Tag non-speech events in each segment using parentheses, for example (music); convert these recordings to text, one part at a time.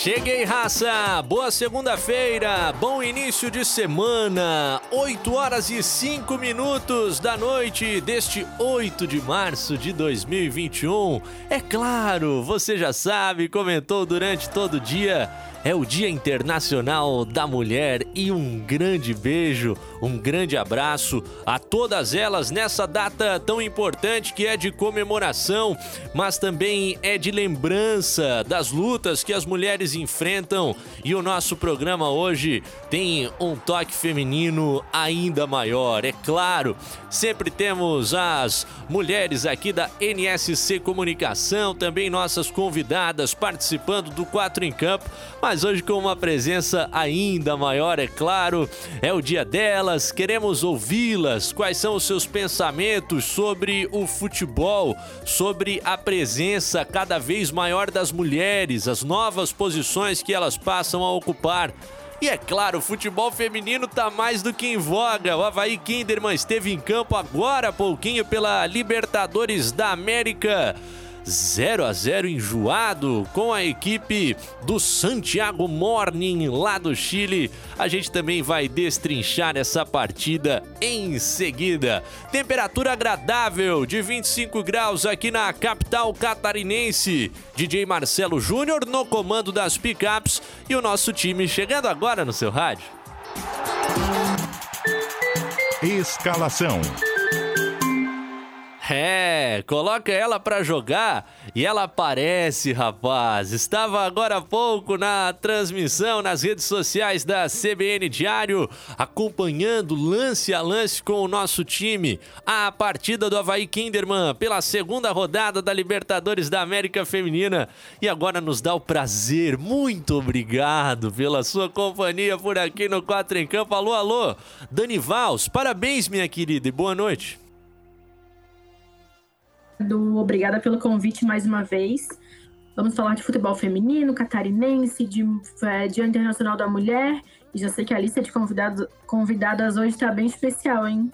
Cheguei, raça! Boa segunda-feira, bom início de semana, 8 horas e 5 minutos da noite deste 8 de março de 2021. É claro, você já sabe, comentou durante todo o dia é o Dia Internacional da Mulher e um grande beijo, um grande abraço a todas elas nessa data tão importante que é de comemoração, mas também é de lembrança das lutas que as mulheres enfrentam. E o nosso programa hoje tem um toque feminino ainda maior, é claro. Sempre temos as mulheres aqui da NSC Comunicação, também nossas convidadas participando do 4 em Campo mas hoje com uma presença ainda maior, é claro. É o dia delas, queremos ouvi-las. Quais são os seus pensamentos sobre o futebol, sobre a presença cada vez maior das mulheres, as novas posições que elas passam a ocupar? E é claro, o futebol feminino tá mais do que em voga. O Havaí Kinderman esteve em campo agora há pouquinho pela Libertadores da América. 0 a 0 enjoado com a equipe do Santiago Morning lá do Chile. A gente também vai destrinchar essa partida em seguida. Temperatura agradável de 25 graus aqui na capital catarinense. DJ Marcelo Júnior no comando das pickups e o nosso time chegando agora no seu rádio. Escalação. É, coloca ela para jogar e ela aparece, rapaz. Estava agora há pouco na transmissão nas redes sociais da CBN Diário, acompanhando lance a lance com o nosso time. A partida do Havaí Kinderman pela segunda rodada da Libertadores da América Feminina. E agora nos dá o prazer, muito obrigado pela sua companhia por aqui no 4 em Campo. Alô, alô, Dani Vals, parabéns, minha querida, e boa noite obrigada pelo convite mais uma vez. Vamos falar de futebol feminino, catarinense, de é, Dia Internacional da Mulher. E já sei que a lista de convidados, convidadas hoje está bem especial, hein?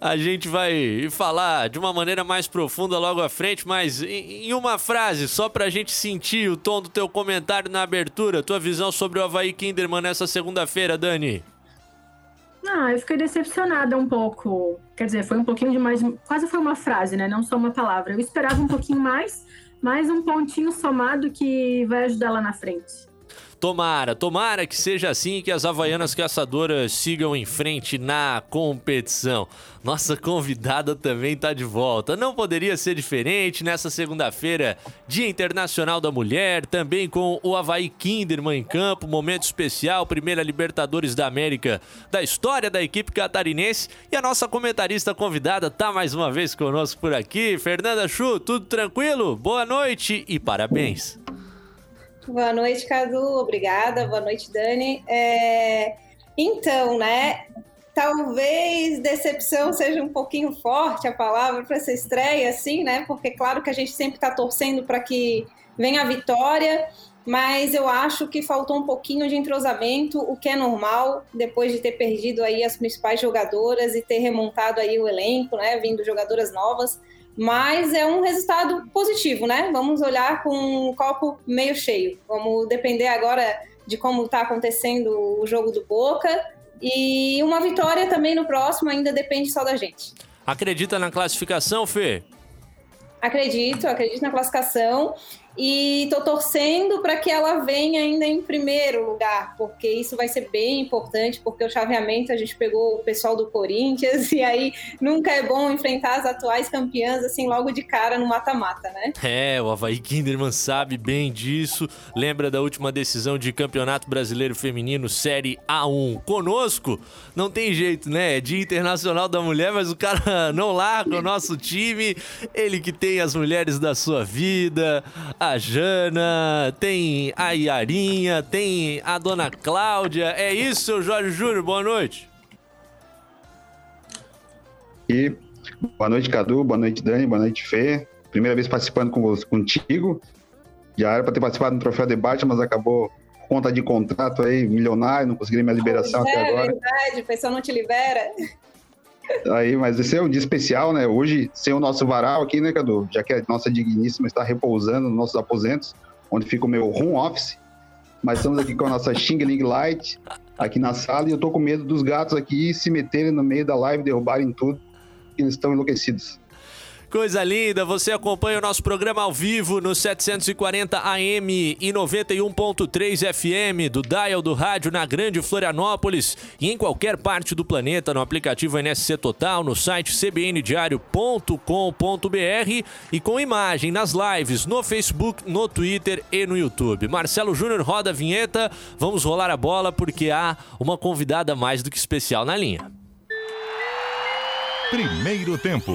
A gente vai falar de uma maneira mais profunda logo à frente, mas em uma frase, só pra gente sentir o tom do teu comentário na abertura, tua visão sobre o Havaí Kinderman nessa segunda-feira, Dani. Ah, eu fiquei decepcionada um pouco. Quer dizer, foi um pouquinho demais. Quase foi uma frase, né? Não só uma palavra. Eu esperava um pouquinho mais, mais um pontinho somado que vai ajudar lá na frente. Tomara, tomara que seja assim que as Havaianas Caçadoras sigam em frente na competição. Nossa convidada também está de volta. Não poderia ser diferente nessa segunda-feira, Dia Internacional da Mulher, também com o Havaí Kinderman em campo, momento especial, primeira Libertadores da América da história da equipe catarinense. E a nossa comentarista convidada está mais uma vez conosco por aqui. Fernanda Chu, tudo tranquilo? Boa noite e parabéns. Boa noite, Cadu. Obrigada. Boa noite, Dani. É... Então, né? Talvez decepção seja um pouquinho forte a palavra para essa estreia, assim, né? Porque, claro que a gente sempre está torcendo para que venha a vitória, mas eu acho que faltou um pouquinho de entrosamento, o que é normal, depois de ter perdido aí as principais jogadoras e ter remontado aí o elenco, né? Vindo jogadoras novas mas é um resultado positivo, né? Vamos olhar com o copo meio cheio. Vamos depender agora de como está acontecendo o jogo do Boca. E uma vitória também no próximo ainda depende só da gente. Acredita na classificação, Fê? Acredito, acredito na classificação e tô torcendo para que ela venha ainda em primeiro lugar, porque isso vai ser bem importante, porque o chaveamento a gente pegou o pessoal do Corinthians (laughs) e aí nunca é bom enfrentar as atuais campeãs assim logo de cara no mata-mata, né? É, o Havaí Kinderman sabe bem disso. Lembra da última decisão de Campeonato Brasileiro Feminino Série A1 conosco? Não tem jeito, né? É Dia Internacional da Mulher, mas o cara (laughs) não larga o nosso time. Ele que tem as mulheres da sua vida, a Jana, tem a Iarinha, tem a Dona Cláudia. É isso, seu Jorge Júnior, boa noite. E Boa noite, Cadu. Boa noite, Dani. Boa noite, Fê. Primeira vez participando com, contigo. Já era para ter participado do Troféu Debate, mas acabou conta de contrato aí, milionário, não consegui minha liberação até é, agora. É verdade, o pessoal não te libera. Aí, mas esse é um dia especial, né? Hoje, sem o nosso varal aqui, né, Cadu? Já que a nossa digníssima está repousando nos nossos aposentos, onde fica o meu home office. Mas estamos aqui com a nossa Xing Ling Light aqui na sala e eu tô com medo dos gatos aqui se meterem no meio da live, derrubarem tudo. Eles estão enlouquecidos. Coisa linda, você acompanha o nosso programa ao vivo no 740 AM e 91.3 FM do Dial do Rádio na Grande Florianópolis e em qualquer parte do planeta no aplicativo NSC Total, no site cbndiario.com.br e com imagem nas lives no Facebook, no Twitter e no YouTube. Marcelo Júnior roda a vinheta, vamos rolar a bola porque há uma convidada mais do que especial na linha. Primeiro tempo.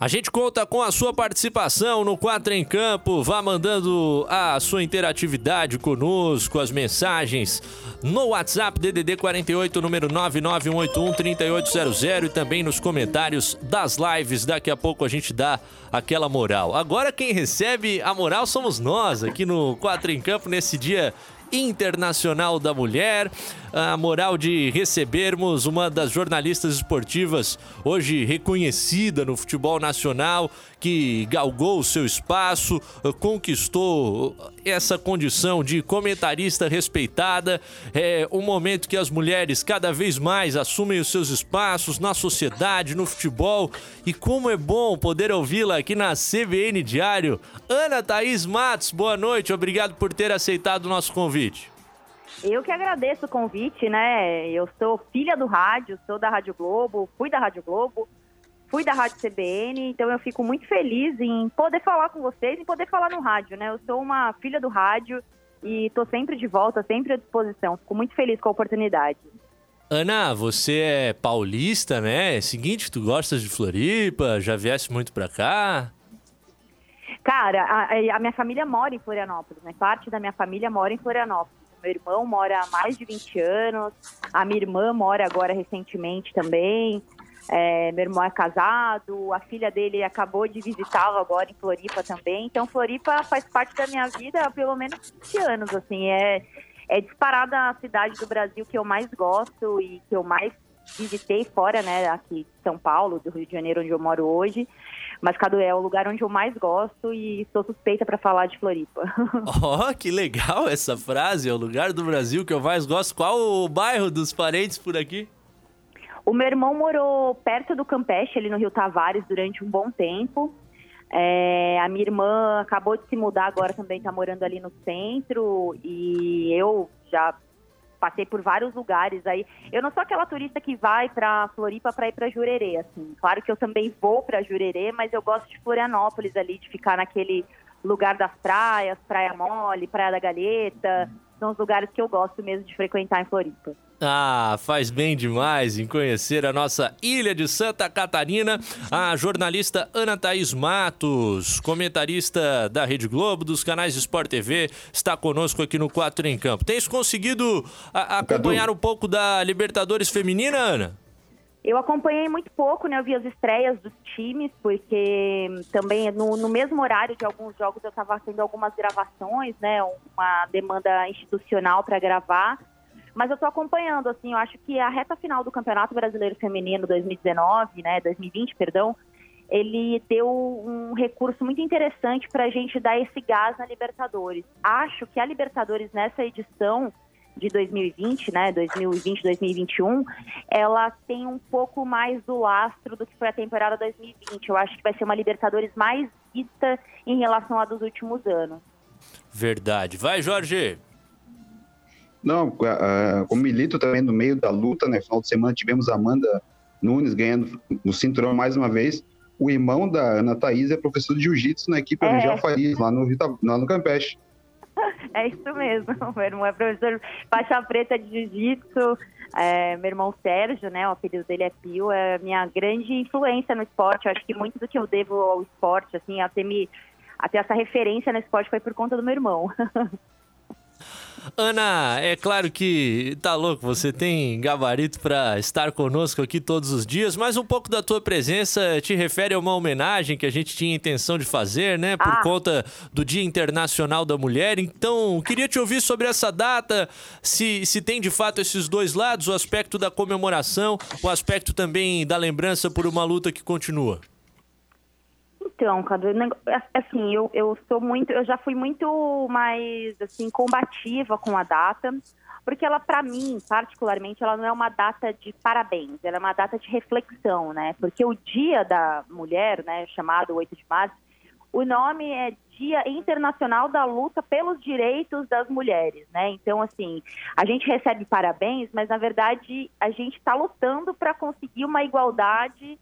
A gente conta com a sua participação no 4 em Campo. Vá mandando a sua interatividade conosco, as mensagens no WhatsApp DDD 48, número 991813800 e também nos comentários das lives. Daqui a pouco a gente dá aquela moral. Agora quem recebe a moral somos nós aqui no 4 em Campo nesse dia Internacional da Mulher, a moral de recebermos uma das jornalistas esportivas hoje reconhecida no futebol nacional, que galgou o seu espaço, conquistou essa condição de comentarista respeitada. É um momento que as mulheres cada vez mais assumem os seus espaços na sociedade, no futebol. E como é bom poder ouvi-la aqui na CBN Diário. Ana Thaís Matos, boa noite, obrigado por ter aceitado o nosso convite. Eu que agradeço o convite, né? Eu sou filha do rádio, sou da Rádio Globo, fui da Rádio Globo, fui da Rádio CBN, então eu fico muito feliz em poder falar com vocês e poder falar no rádio, né? Eu sou uma filha do rádio e estou sempre de volta, sempre à disposição. Fico muito feliz com a oportunidade. Ana, você é paulista, né? É seguinte, tu gostas de Floripa, já viesse muito pra cá? Cara, a, a minha família mora em Florianópolis, né? Parte da minha família mora em Florianópolis. Meu irmão mora há mais de 20 anos, a minha irmã mora agora recentemente também. É, meu irmão é casado, a filha dele acabou de visitá-lo agora em Floripa também. Então, Floripa faz parte da minha vida há pelo menos 20 anos, assim. É, é disparada a cidade do Brasil que eu mais gosto e que eu mais visitei fora, né, aqui de São Paulo, do Rio de Janeiro, onde eu moro hoje. Mas Cadu é o lugar onde eu mais gosto e sou suspeita para falar de Floripa. (laughs) Oh, que legal essa frase, é o lugar do Brasil que eu mais gosto. Qual o bairro dos parentes por aqui? O meu irmão morou perto do Campeche, ali no Rio Tavares, durante um bom tempo. É, a minha irmã acabou de se mudar, agora também está morando ali no centro. E eu já passei por vários lugares aí. Eu não sou aquela turista que vai para Floripa para ir para Jurerê, assim. Claro que eu também vou para Jurerê, mas eu gosto de Florianópolis ali, de ficar naquele lugar das praias, Praia Mole, Praia da Galheta. São os lugares que eu gosto mesmo de frequentar em Floripa. Ah, faz bem demais em conhecer a nossa ilha de Santa Catarina. A jornalista Ana Thaís Matos, comentarista da Rede Globo, dos canais Sport TV, está conosco aqui no 4 em Campo. Tens conseguido a, acompanhar um pouco da Libertadores Feminina, Ana? Eu acompanhei muito pouco, né? Eu vi as estreias dos times, porque também no, no mesmo horário de alguns jogos eu estava tendo algumas gravações, né? Uma demanda institucional para gravar. Mas eu estou acompanhando, assim, eu acho que a reta final do Campeonato Brasileiro Feminino 2019, né, 2020, perdão, ele deu um recurso muito interessante para a gente dar esse gás na Libertadores. Acho que a Libertadores nessa edição de 2020, né, 2020, 2021, ela tem um pouco mais do lastro do que foi a temporada 2020. Eu acho que vai ser uma Libertadores mais vista em relação a dos últimos anos. Verdade. Vai, Jorge. Não, como milito também no meio da luta, né? Final de semana tivemos a Amanda Nunes ganhando o cinturão mais uma vez. O irmão da Ana Thaís é professor de jiu-jitsu na equipe é. Farias, lá no, lá no Campeche. (laughs) É isso mesmo. (laughs) Meu irmão é professor faixa preta de jiu-jitsu. É, meu irmão Sérgio, né? O apelido dele é Pio, é minha grande influência no esporte. Eu acho que muito do que eu devo ao esporte, assim, a ter, me, a ter essa referência no esporte foi por conta do meu irmão. (laughs) Ana, é claro que tá louco, você tem gabarito para estar conosco aqui todos os dias, mas um pouco da tua presença te refere a uma homenagem que a gente tinha intenção de fazer, né, por ah. conta do Dia Internacional da Mulher. Então, queria te ouvir sobre essa data, se, se tem de fato esses dois lados, o aspecto da comemoração, o aspecto também da lembrança por uma luta que continua. Então, Cadu, assim, eu, eu sou muito, eu já fui muito mais assim combativa com a data, porque ela para mim, particularmente, ela não é uma data de parabéns, ela é uma data de reflexão, né? Porque o Dia da Mulher, né, chamado 8 de março, o nome é Dia Internacional da Luta pelos Direitos das Mulheres, né? Então, assim, a gente recebe parabéns, mas na verdade a gente está lutando para conseguir uma igualdade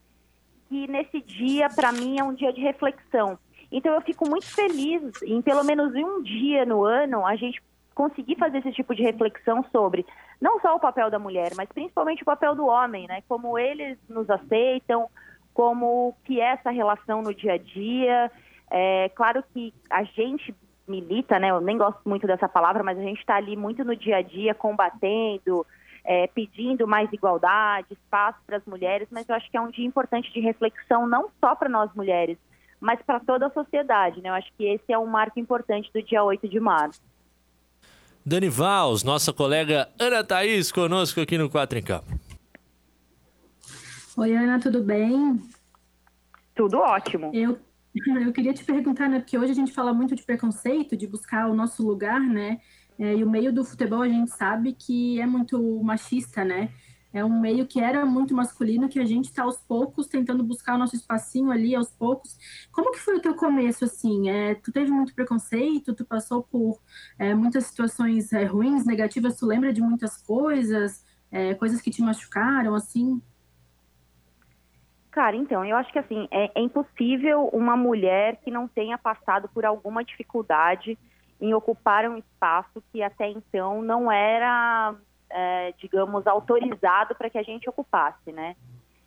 que nesse dia, para mim, é um dia de reflexão. Então, eu fico muito feliz em pelo menos um dia no ano a gente conseguir fazer esse tipo de reflexão sobre não só o papel da mulher, mas principalmente o papel do homem, né? Como eles nos aceitam, como que é essa relação no dia a dia. É claro que a gente milita, né? Eu nem gosto muito dessa palavra, mas a gente está ali muito no dia a dia combatendo, é, pedindo mais igualdade, espaço para as mulheres, mas eu acho que é um dia importante de reflexão não só para nós mulheres, mas para toda a sociedade. Né? Eu acho que esse é um marco importante do dia 8 de março. Dani Vals, nossa colega Ana Thaís, conosco aqui no Quatro em Campo. Oi, Ana, tudo bem? Tudo ótimo. Eu, (laughs) eu queria te perguntar, né, porque hoje a gente fala muito de preconceito, de buscar o nosso lugar, né? É, e o meio do futebol a gente sabe que é muito machista, né? É um meio que era muito masculino, que a gente está aos poucos tentando buscar o nosso espacinho ali, aos poucos. Como que foi o teu começo, assim? É, tu teve muito preconceito, tu passou por é, muitas situações é, ruins, negativas, tu lembra de muitas coisas, é, coisas que te machucaram, assim? Cara, então, eu acho que assim, é, é impossível uma mulher que não tenha passado por alguma dificuldade em ocupar um espaço que até então não era, é, digamos, autorizado para que a gente ocupasse, né?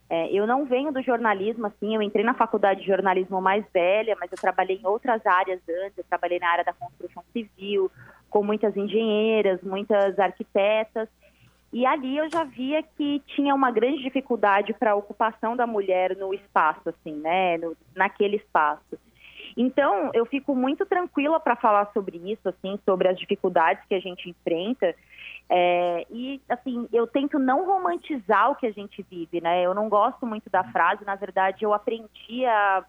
É, eu não venho do jornalismo, assim, eu entrei na faculdade de jornalismo mais velha, mas eu trabalhei em outras áreas antes, eu trabalhei na área da construção civil, com muitas engenheiras, muitas arquitetas, e ali eu já via que tinha uma grande dificuldade para a ocupação da mulher no espaço, assim, né, no, naquele espaço. Então, eu fico muito tranquila para falar sobre isso, assim, sobre as dificuldades que a gente enfrenta. É, e, assim, eu tento não romantizar o que a gente vive, né? Eu não gosto muito da frase, na verdade, eu aprendi a,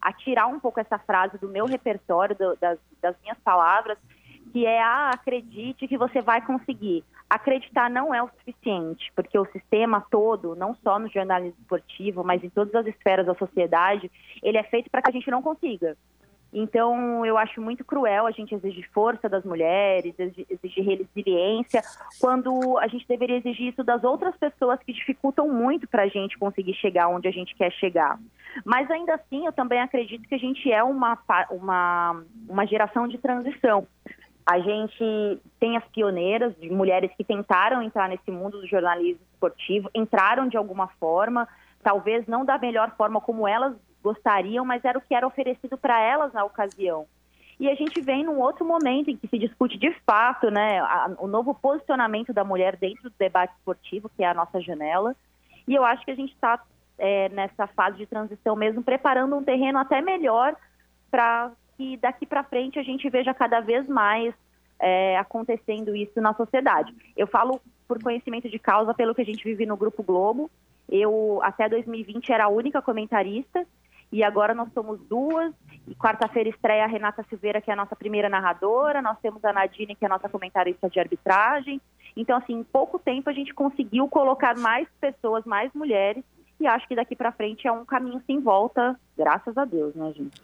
a tirar um pouco essa frase do meu repertório, do, das, das minhas palavras, que é, ah, acredite que você vai conseguir. Acreditar não é o suficiente, porque o sistema todo, não só no jornalismo esportivo, mas em todas as esferas da sociedade, ele é feito para que a gente não consiga. Então, eu acho muito cruel a gente exigir força das mulheres, exigir resiliência, quando a gente deveria exigir isso das outras pessoas que dificultam muito para a gente conseguir chegar onde a gente quer chegar. Mas ainda assim, eu também acredito que a gente é uma, uma, uma geração de transição. A gente tem as pioneiras de mulheres que tentaram entrar nesse mundo do jornalismo esportivo, entraram de alguma forma, talvez não da melhor forma como elas gostariam, mas era o que era oferecido para elas na ocasião. E a gente vem num outro momento em que se discute de fato né, a, o novo posicionamento da mulher dentro do debate esportivo, que é a nossa janela. E eu acho que a gente está é, nessa fase de transição mesmo, preparando um terreno até melhor para que daqui para frente a gente veja cada vez mais é, acontecendo isso na sociedade. Eu falo por conhecimento de causa pelo que a gente vive no Grupo Globo. Eu, até 2020, era a única comentarista e agora nós somos duas. E quarta-feira estreia a Renata Silveira, que é a nossa primeira narradora. Nós temos a Nadine, que é a nossa comentarista de arbitragem. Então, assim, em pouco tempo a gente conseguiu colocar mais pessoas, mais mulheres. E acho que daqui para frente é um caminho sem volta, graças a Deus, né, gente?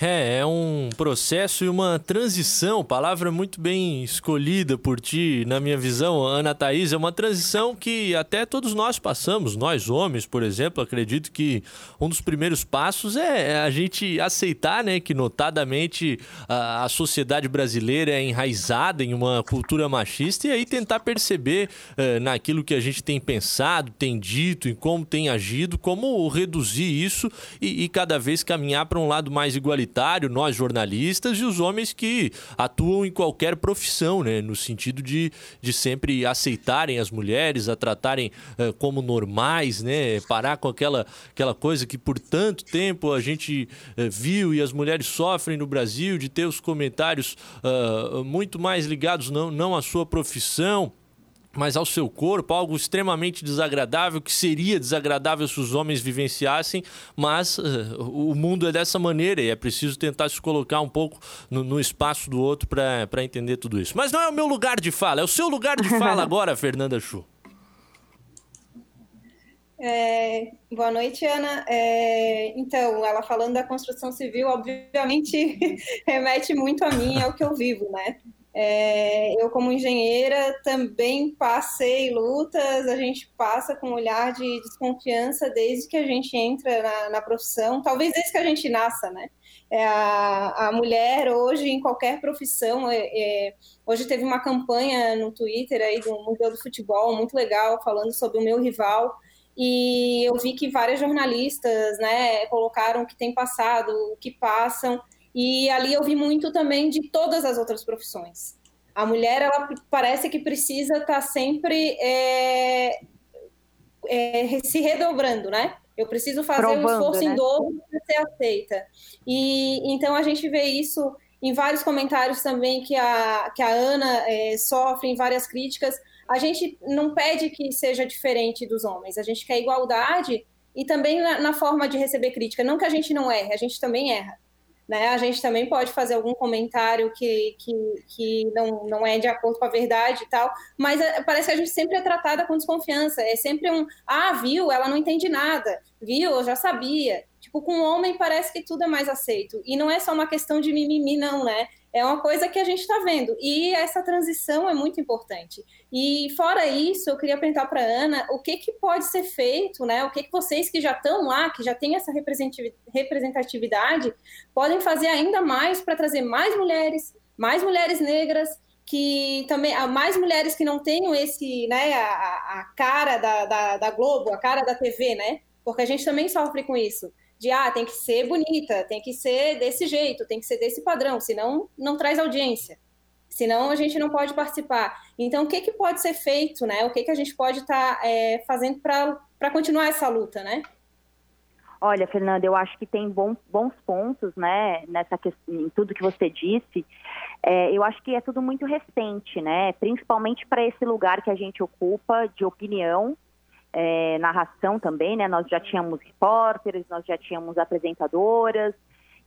É, é um processo e uma transição, palavra muito bem escolhida por ti, na minha visão, Ana Thaís, é uma transição que até todos nós passamos, nós homens, por exemplo, acredito que um dos primeiros passos é a gente aceitar, né, que notadamente a, a sociedade brasileira é enraizada em uma cultura machista e aí tentar perceber uh, naquilo que a gente tem pensado, tem dito e como tem agido, como reduzir isso e, e cada vez caminhar para um lado mais igualitário igualitário, nós jornalistas e os homens que atuam em qualquer profissão, né? No sentido de, de sempre aceitarem as mulheres, a tratarem uh, como normais, né? Parar com aquela, aquela coisa que por tanto tempo a gente uh, viu e as mulheres sofrem no Brasil de ter os comentários uh, muito mais ligados não, não à sua profissão mas ao seu corpo, algo extremamente desagradável, que seria desagradável se os homens vivenciassem, mas uh, o mundo é dessa maneira e é preciso tentar se colocar um pouco no, no espaço do outro para entender tudo isso. Mas não é o meu lugar de fala, é o seu lugar de fala (laughs) agora, Fernanda Chu. É, boa noite, Ana. É, então, ela falando da construção civil, obviamente (laughs) remete muito a mim, ao que eu vivo, né? É, eu, como engenheira, também passei lutas, a gente passa com um olhar de desconfiança desde que a gente entra na, na profissão, talvez desde que a gente nasça, né? É, a, a, mulher hoje, em qualquer profissão, é, é, hoje teve uma campanha no Twitter aí do Museu do Futebol, muito legal, falando sobre o meu rival, e eu vi que várias jornalistas né, colocaram o que tem passado, o que passam, e ali eu vi muito também de todas as outras profissões. A mulher, ela parece que precisa estar tá sempre é, é, se redobrando, né? Eu preciso fazer Provando, um esforço né? em dobro para ser aceita. E então a gente vê isso em vários comentários também que a, que a Ana é, sofre, em várias críticas. A gente não pede que seja diferente dos homens, a gente quer igualdade e também na, na forma de receber crítica. Não que a gente não erre, a gente também erra né? A gente também pode fazer algum comentário que, que, que não, não é de acordo com a verdade e tal, mas é, parece que a gente sempre é tratada com desconfiança. É sempre um, ah, viu, ela não entende nada, viu, eu já sabia. Tipo, com o homem parece que tudo é mais aceito. E não é só uma questão de mimimi, não, né? É uma coisa que a gente está vendo. E essa transição é muito importante. E fora isso, eu queria perguntar para Ana o que, que pode ser feito, né? O que, que vocês que já estão lá, que já têm essa representatividade, podem fazer ainda mais para trazer mais mulheres, mais mulheres negras, que também há mais mulheres que não tenham esse, né, a, a cara da, da, da Globo, a cara da TV, né? Porque a gente também sofre com isso de ah, tem que ser bonita, tem que ser desse jeito, tem que ser desse padrão, senão não traz audiência. Senão a gente não pode participar. Então, o que, que pode ser feito, né? O que, que a gente pode estar tá, é, fazendo para continuar essa luta, né? Olha, Fernanda, eu acho que tem bons, bons pontos, né, nessa questão, em tudo que você disse. É, eu acho que é tudo muito recente, né, principalmente para esse lugar que a gente ocupa de opinião é, narração também, né? Nós já tínhamos repórteres, nós já tínhamos apresentadoras,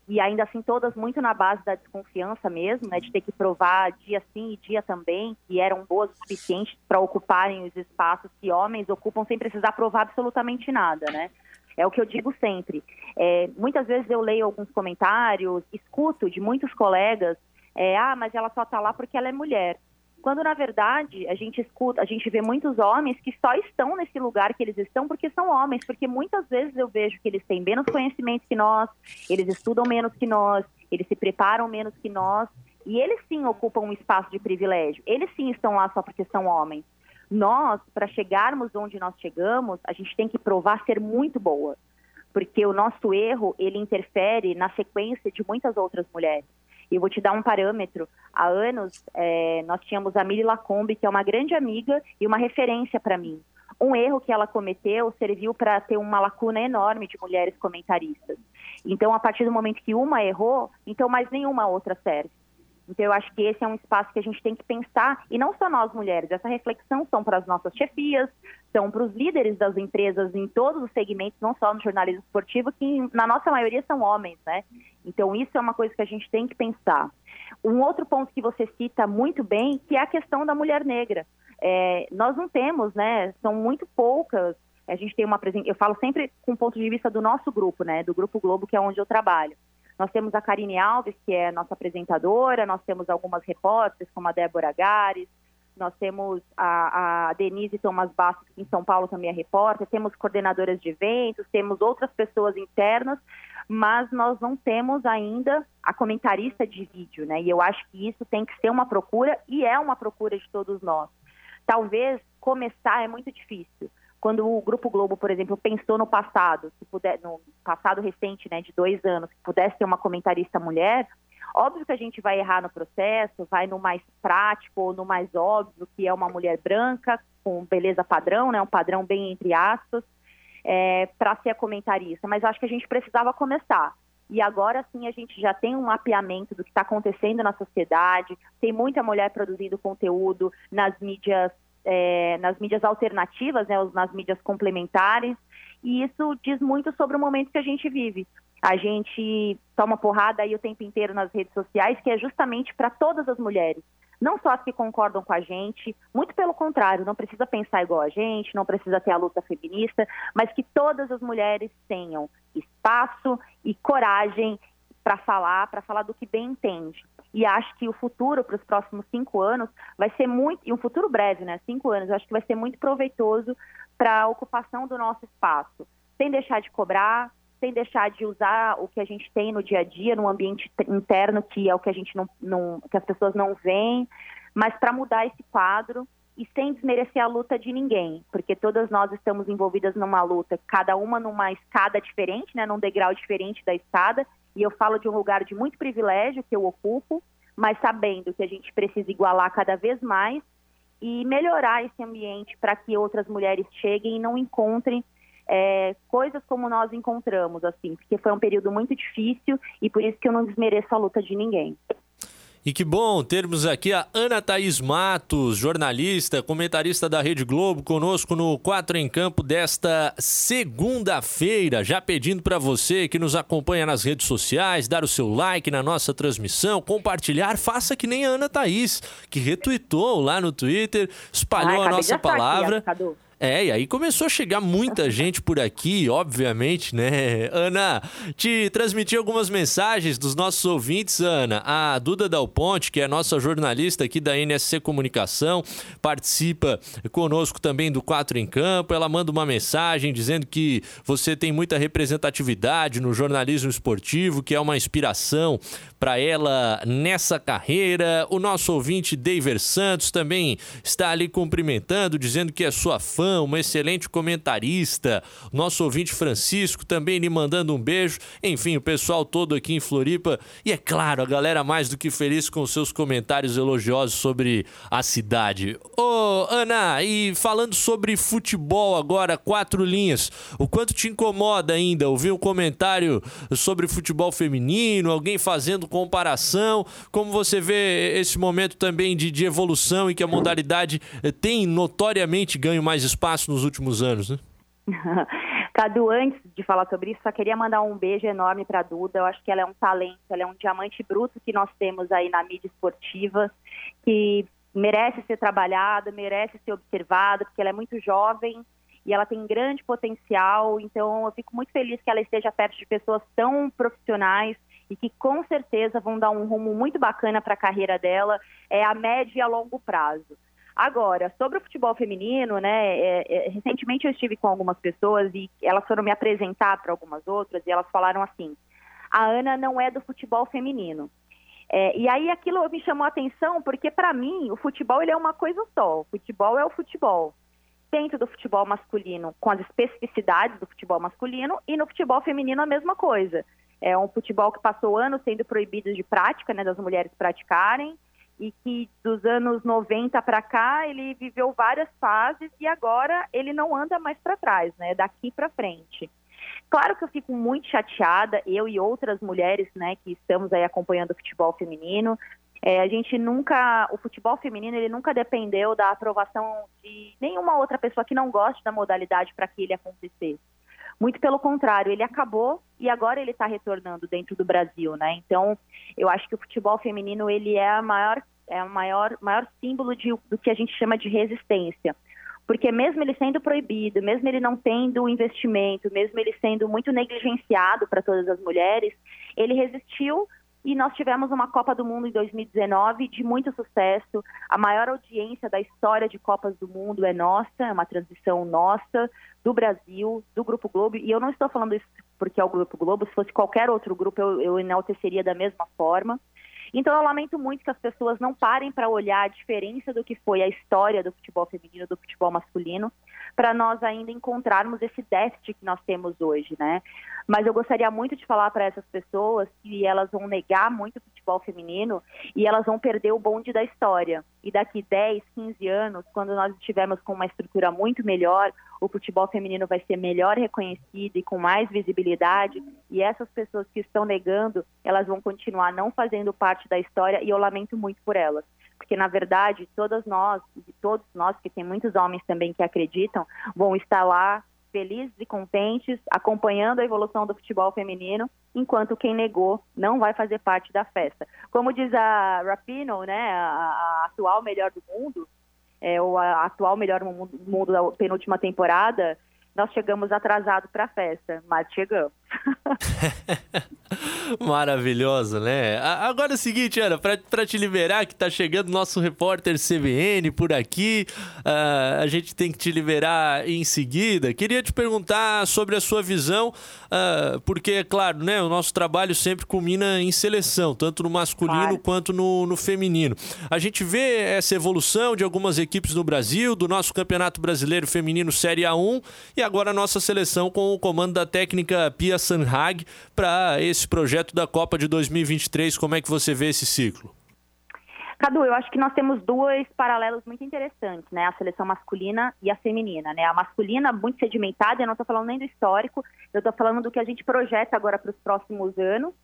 e ainda assim todas muito na base da desconfiança mesmo, né? De ter que provar dia sim e dia também que eram boas o suficiente para ocuparem os espaços que homens ocupam sem precisar provar absolutamente nada, né? É o que eu digo sempre. É, muitas vezes eu leio alguns comentários, escuto de muitos colegas, é, ah, mas ela só está lá porque ela é mulher. Quando na verdade a gente escuta, a gente vê muitos homens que só estão nesse lugar que eles estão porque são homens, porque muitas vezes eu vejo que eles têm menos conhecimento que nós, eles estudam menos que nós, eles se preparam menos que nós, e eles sim ocupam um espaço de privilégio. Eles sim estão lá só porque são homens. Nós, para chegarmos onde nós chegamos, a gente tem que provar ser muito boa, porque o nosso erro, ele interfere na sequência de muitas outras mulheres. E vou te dar um parâmetro. Há anos, é, nós tínhamos a Miri Lacombe, que é uma grande amiga e uma referência para mim. Um erro que ela cometeu serviu para ter uma lacuna enorme de mulheres comentaristas. Então, a partir do momento que uma errou, então mais nenhuma outra serve. Então, eu acho que esse é um espaço que a gente tem que pensar, e não só nós mulheres, essa reflexão são para as nossas chefias, são para os líderes das empresas em todos os segmentos, não só no jornalismo esportivo, que na nossa maioria são homens, né? Então, isso é uma coisa que a gente tem que pensar. Um outro ponto que você cita muito bem, que é a questão da mulher negra. É, nós não temos, né? São muito poucas. A gente tem uma eu falo sempre com o ponto de vista do nosso grupo, né? Do Grupo Globo, que é onde eu trabalho. Nós temos a Karine Alves, que é nossa apresentadora, nós temos algumas repórteres, como a Débora Gares, nós temos a, a Denise Thomas Bastos, que em São Paulo também é repórter, temos coordenadoras de eventos, temos outras pessoas internas, mas nós não temos ainda a comentarista de vídeo, né? E eu acho que isso tem que ser uma procura e é uma procura de todos nós. Talvez começar é muito difícil, quando o Grupo Globo, por exemplo, pensou no passado, se puder, no passado recente, né, de dois anos, que pudesse ter uma comentarista mulher, óbvio que a gente vai errar no processo, vai no mais prático ou no mais óbvio, que é uma mulher branca, com beleza padrão, né, um padrão bem entre aspas, é, para ser comentarista. Mas acho que a gente precisava começar. E agora sim a gente já tem um mapeamento do que está acontecendo na sociedade, tem muita mulher produzindo conteúdo nas mídias é, nas mídias alternativas, né, nas mídias complementares, e isso diz muito sobre o momento que a gente vive. A gente toma porrada aí o tempo inteiro nas redes sociais, que é justamente para todas as mulheres. Não só as que concordam com a gente, muito pelo contrário, não precisa pensar igual a gente, não precisa ter a luta feminista, mas que todas as mulheres tenham espaço e coragem para falar, para falar do que bem entende e acho que o futuro para os próximos cinco anos vai ser muito, e um futuro breve, né? Cinco anos, acho que vai ser muito proveitoso para a ocupação do nosso espaço, sem deixar de cobrar, sem deixar de usar o que a gente tem no dia a dia, no ambiente interno, que é o que a gente não, não que as pessoas não veem, mas para mudar esse quadro e sem desmerecer a luta de ninguém, porque todas nós estamos envolvidas numa luta, cada uma numa escada diferente, né, num degrau diferente da escada, e eu falo de um lugar de muito privilégio que eu ocupo, mas sabendo que a gente precisa igualar cada vez mais e melhorar esse ambiente para que outras mulheres cheguem e não encontrem é, coisas como nós encontramos, assim, porque foi um período muito difícil e por isso que eu não desmereço a luta de ninguém. E que bom termos aqui a Ana Thaís Matos, jornalista, comentarista da Rede Globo, conosco no Quatro em Campo desta segunda-feira. Já pedindo para você que nos acompanha nas redes sociais, dar o seu like na nossa transmissão, compartilhar, faça que nem a Ana Thaís, que retuitou lá no Twitter, espalhou Ai, a nossa palavra. Aqui, é, e aí começou a chegar muita (laughs) gente por aqui, obviamente, né? Ana, te transmiti algumas mensagens dos nossos ouvintes, Ana. A Duda Dal Ponte, que é nossa jornalista aqui da NSC Comunicação, participa conosco também do Quatro em Campo. Ela manda uma mensagem dizendo que você tem muita representatividade no jornalismo esportivo, que é uma inspiração para ela nessa carreira. O nosso ouvinte David Santos também está ali cumprimentando, dizendo que é sua fã uma excelente comentarista. Nosso ouvinte Francisco também lhe mandando um beijo. Enfim, o pessoal todo aqui em Floripa. E é claro, a galera mais do que feliz com seus comentários elogiosos sobre a cidade. Ô, Ana, e falando sobre futebol agora, quatro linhas. O quanto te incomoda ainda ouvir um comentário sobre futebol feminino, alguém fazendo comparação? Como você vê esse momento também de, de evolução e que a modalidade eh, tem notoriamente ganho mais espaço? Espaço nos últimos anos, né? (laughs) Cadu, antes de falar sobre isso, só queria mandar um beijo enorme para a Duda. Eu acho que ela é um talento, ela é um diamante bruto que nós temos aí na mídia esportiva, que merece ser trabalhada, merece ser observada, porque ela é muito jovem e ela tem grande potencial. Então, eu fico muito feliz que ela esteja perto de pessoas tão profissionais e que com certeza vão dar um rumo muito bacana para a carreira dela é a médio e a longo prazo. Agora, sobre o futebol feminino, né? É, é, recentemente eu estive com algumas pessoas e elas foram me apresentar para algumas outras e elas falaram assim: a Ana não é do futebol feminino. É, e aí aquilo me chamou a atenção porque para mim o futebol ele é uma coisa só. O futebol é o futebol dentro do futebol masculino com as especificidades do futebol masculino e no futebol feminino a mesma coisa. É um futebol que passou anos sendo proibido de prática, né, das mulheres praticarem e que dos anos 90 para cá ele viveu várias fases e agora ele não anda mais para trás, né? Daqui para frente. Claro que eu fico muito chateada, eu e outras mulheres, né, que estamos aí acompanhando o futebol feminino. É, a gente nunca, o futebol feminino, ele nunca dependeu da aprovação de nenhuma outra pessoa que não goste da modalidade para que ele acontecesse. Muito pelo contrário, ele acabou e agora ele está retornando dentro do Brasil, né? Então, eu acho que o futebol feminino ele é a maior é o maior, maior símbolo de, do que a gente chama de resistência. Porque mesmo ele sendo proibido, mesmo ele não tendo investimento, mesmo ele sendo muito negligenciado para todas as mulheres, ele resistiu e nós tivemos uma Copa do Mundo em 2019 de muito sucesso. A maior audiência da história de Copas do Mundo é nossa, é uma transição nossa, do Brasil, do Grupo Globo. E eu não estou falando isso porque é o Grupo Globo, se fosse qualquer outro grupo eu, eu enalteceria da mesma forma. Então eu lamento muito que as pessoas não parem para olhar a diferença do que foi a história do futebol feminino do futebol masculino, para nós ainda encontrarmos esse déficit que nós temos hoje, né? Mas eu gostaria muito de falar para essas pessoas que elas vão negar muito o futebol feminino e elas vão perder o bonde da história. E daqui 10, 15 anos, quando nós estivermos com uma estrutura muito melhor, o futebol feminino vai ser melhor reconhecido e com mais visibilidade, e essas pessoas que estão negando, elas vão continuar não fazendo parte da história e eu lamento muito por elas porque na verdade todas nós, todos nós, que tem muitos homens também que acreditam, vão estar lá felizes e contentes, acompanhando a evolução do futebol feminino, enquanto quem negou não vai fazer parte da festa. Como diz a Rapino, né, a, a atual melhor do mundo, é, ou a atual melhor do mundo, mundo da penúltima temporada, nós chegamos atrasado para a festa, mas chegamos. (laughs) Maravilhoso, né? Agora é o seguinte, Ana, para te liberar, que tá chegando nosso repórter CBN por aqui, uh, a gente tem que te liberar em seguida. Queria te perguntar sobre a sua visão, uh, porque, é claro, né, o nosso trabalho sempre culmina em seleção, tanto no masculino claro. quanto no, no feminino. A gente vê essa evolução de algumas equipes no Brasil, do nosso Campeonato Brasileiro Feminino Série A1 e agora a nossa seleção com o comando da técnica Pia Sanhag para esse projeto da Copa de 2023. Como é que você vê esse ciclo? Cadu, eu acho que nós temos dois paralelos muito interessantes, né? A seleção masculina e a feminina, né? A masculina muito sedimentada, eu não estou falando nem do histórico, eu estou falando do que a gente projeta agora para os próximos anos.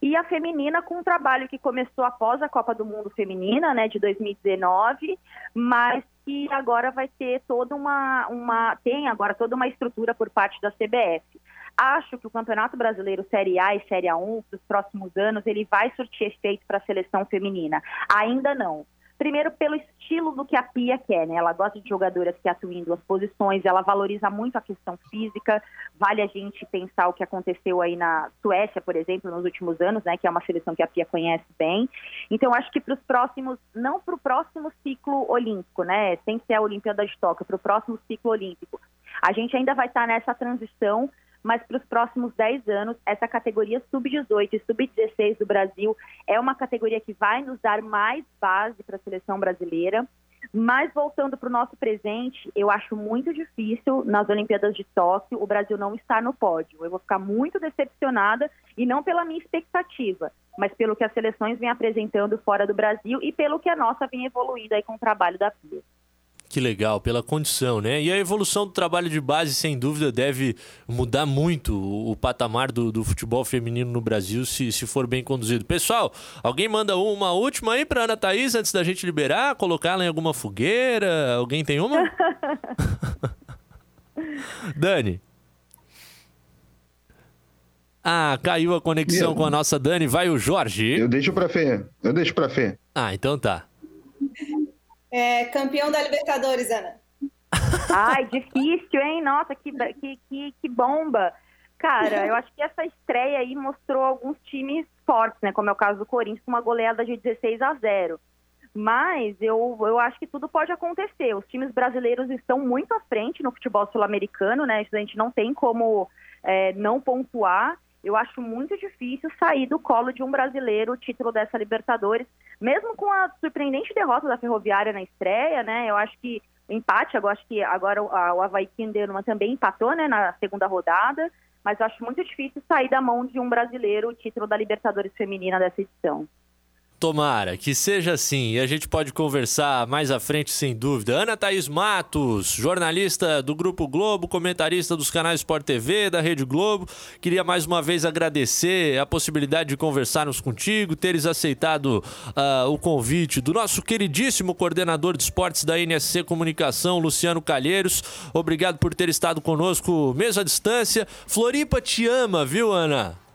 E a feminina com um trabalho que começou após a Copa do Mundo Feminina, né, de 2019, mas que agora vai ter toda uma, uma tem agora toda uma estrutura por parte da CBF. Acho que o Campeonato Brasileiro Série A e Série A1 para os próximos anos ele vai surtir efeito para a seleção feminina. Ainda não. Primeiro, pelo estilo do que a Pia quer, né? Ela gosta de jogadoras que atuem em duas posições, ela valoriza muito a questão física. Vale a gente pensar o que aconteceu aí na Suécia, por exemplo, nos últimos anos, né? Que é uma seleção que a Pia conhece bem. Então, acho que para os próximos, não para o próximo ciclo olímpico, né? Sem ser a Olimpíada de Tóquio, para o próximo ciclo olímpico. A gente ainda vai estar nessa transição mas para os próximos 10 anos, essa categoria sub-18 e sub-16 do Brasil é uma categoria que vai nos dar mais base para a seleção brasileira. Mas voltando para o nosso presente, eu acho muito difícil nas Olimpíadas de Tóquio o Brasil não estar no pódio. Eu vou ficar muito decepcionada e não pela minha expectativa, mas pelo que as seleções vêm apresentando fora do Brasil e pelo que a nossa vem evoluindo aí com o trabalho da FIA. Que legal, pela condição, né? E a evolução do trabalho de base, sem dúvida, deve mudar muito o, o patamar do, do, futebol feminino no Brasil, se, se for bem conduzido. Pessoal, alguém manda uma última aí para Ana Thaís antes da gente liberar, colocá-la em alguma fogueira? Alguém tem uma? (laughs) Dani. Ah, caiu a conexão com a nossa Dani. Vai o Jorge. Eu deixo para Fê. Eu deixo para Fê. Ah, então tá. É, campeão da Libertadores, Ana. Ai, difícil, hein? Nossa, que, que, que, que bomba. Cara, eu acho que essa estreia aí mostrou alguns times fortes, né? Como é o caso do Corinthians, com uma goleada de 16 a 0. Mas eu, eu acho que tudo pode acontecer. Os times brasileiros estão muito à frente no futebol sul-americano, né? A gente não tem como é, não pontuar eu acho muito difícil sair do colo de um brasileiro o título dessa Libertadores, mesmo com a surpreendente derrota da Ferroviária na estreia, né? Eu acho que empate, eu acho que agora o Havaí Kinderman também empatou, né, na segunda rodada, mas eu acho muito difícil sair da mão de um brasileiro o título da Libertadores feminina dessa edição. Tomara que seja assim e a gente pode conversar mais à frente sem dúvida. Ana Thaís Matos, jornalista do Grupo Globo, comentarista dos canais Sport TV, da Rede Globo. Queria mais uma vez agradecer a possibilidade de conversarmos contigo, teres aceitado uh, o convite do nosso queridíssimo coordenador de esportes da NSC Comunicação, Luciano Calheiros. Obrigado por ter estado conosco mesmo à distância. Floripa te ama, viu, Ana?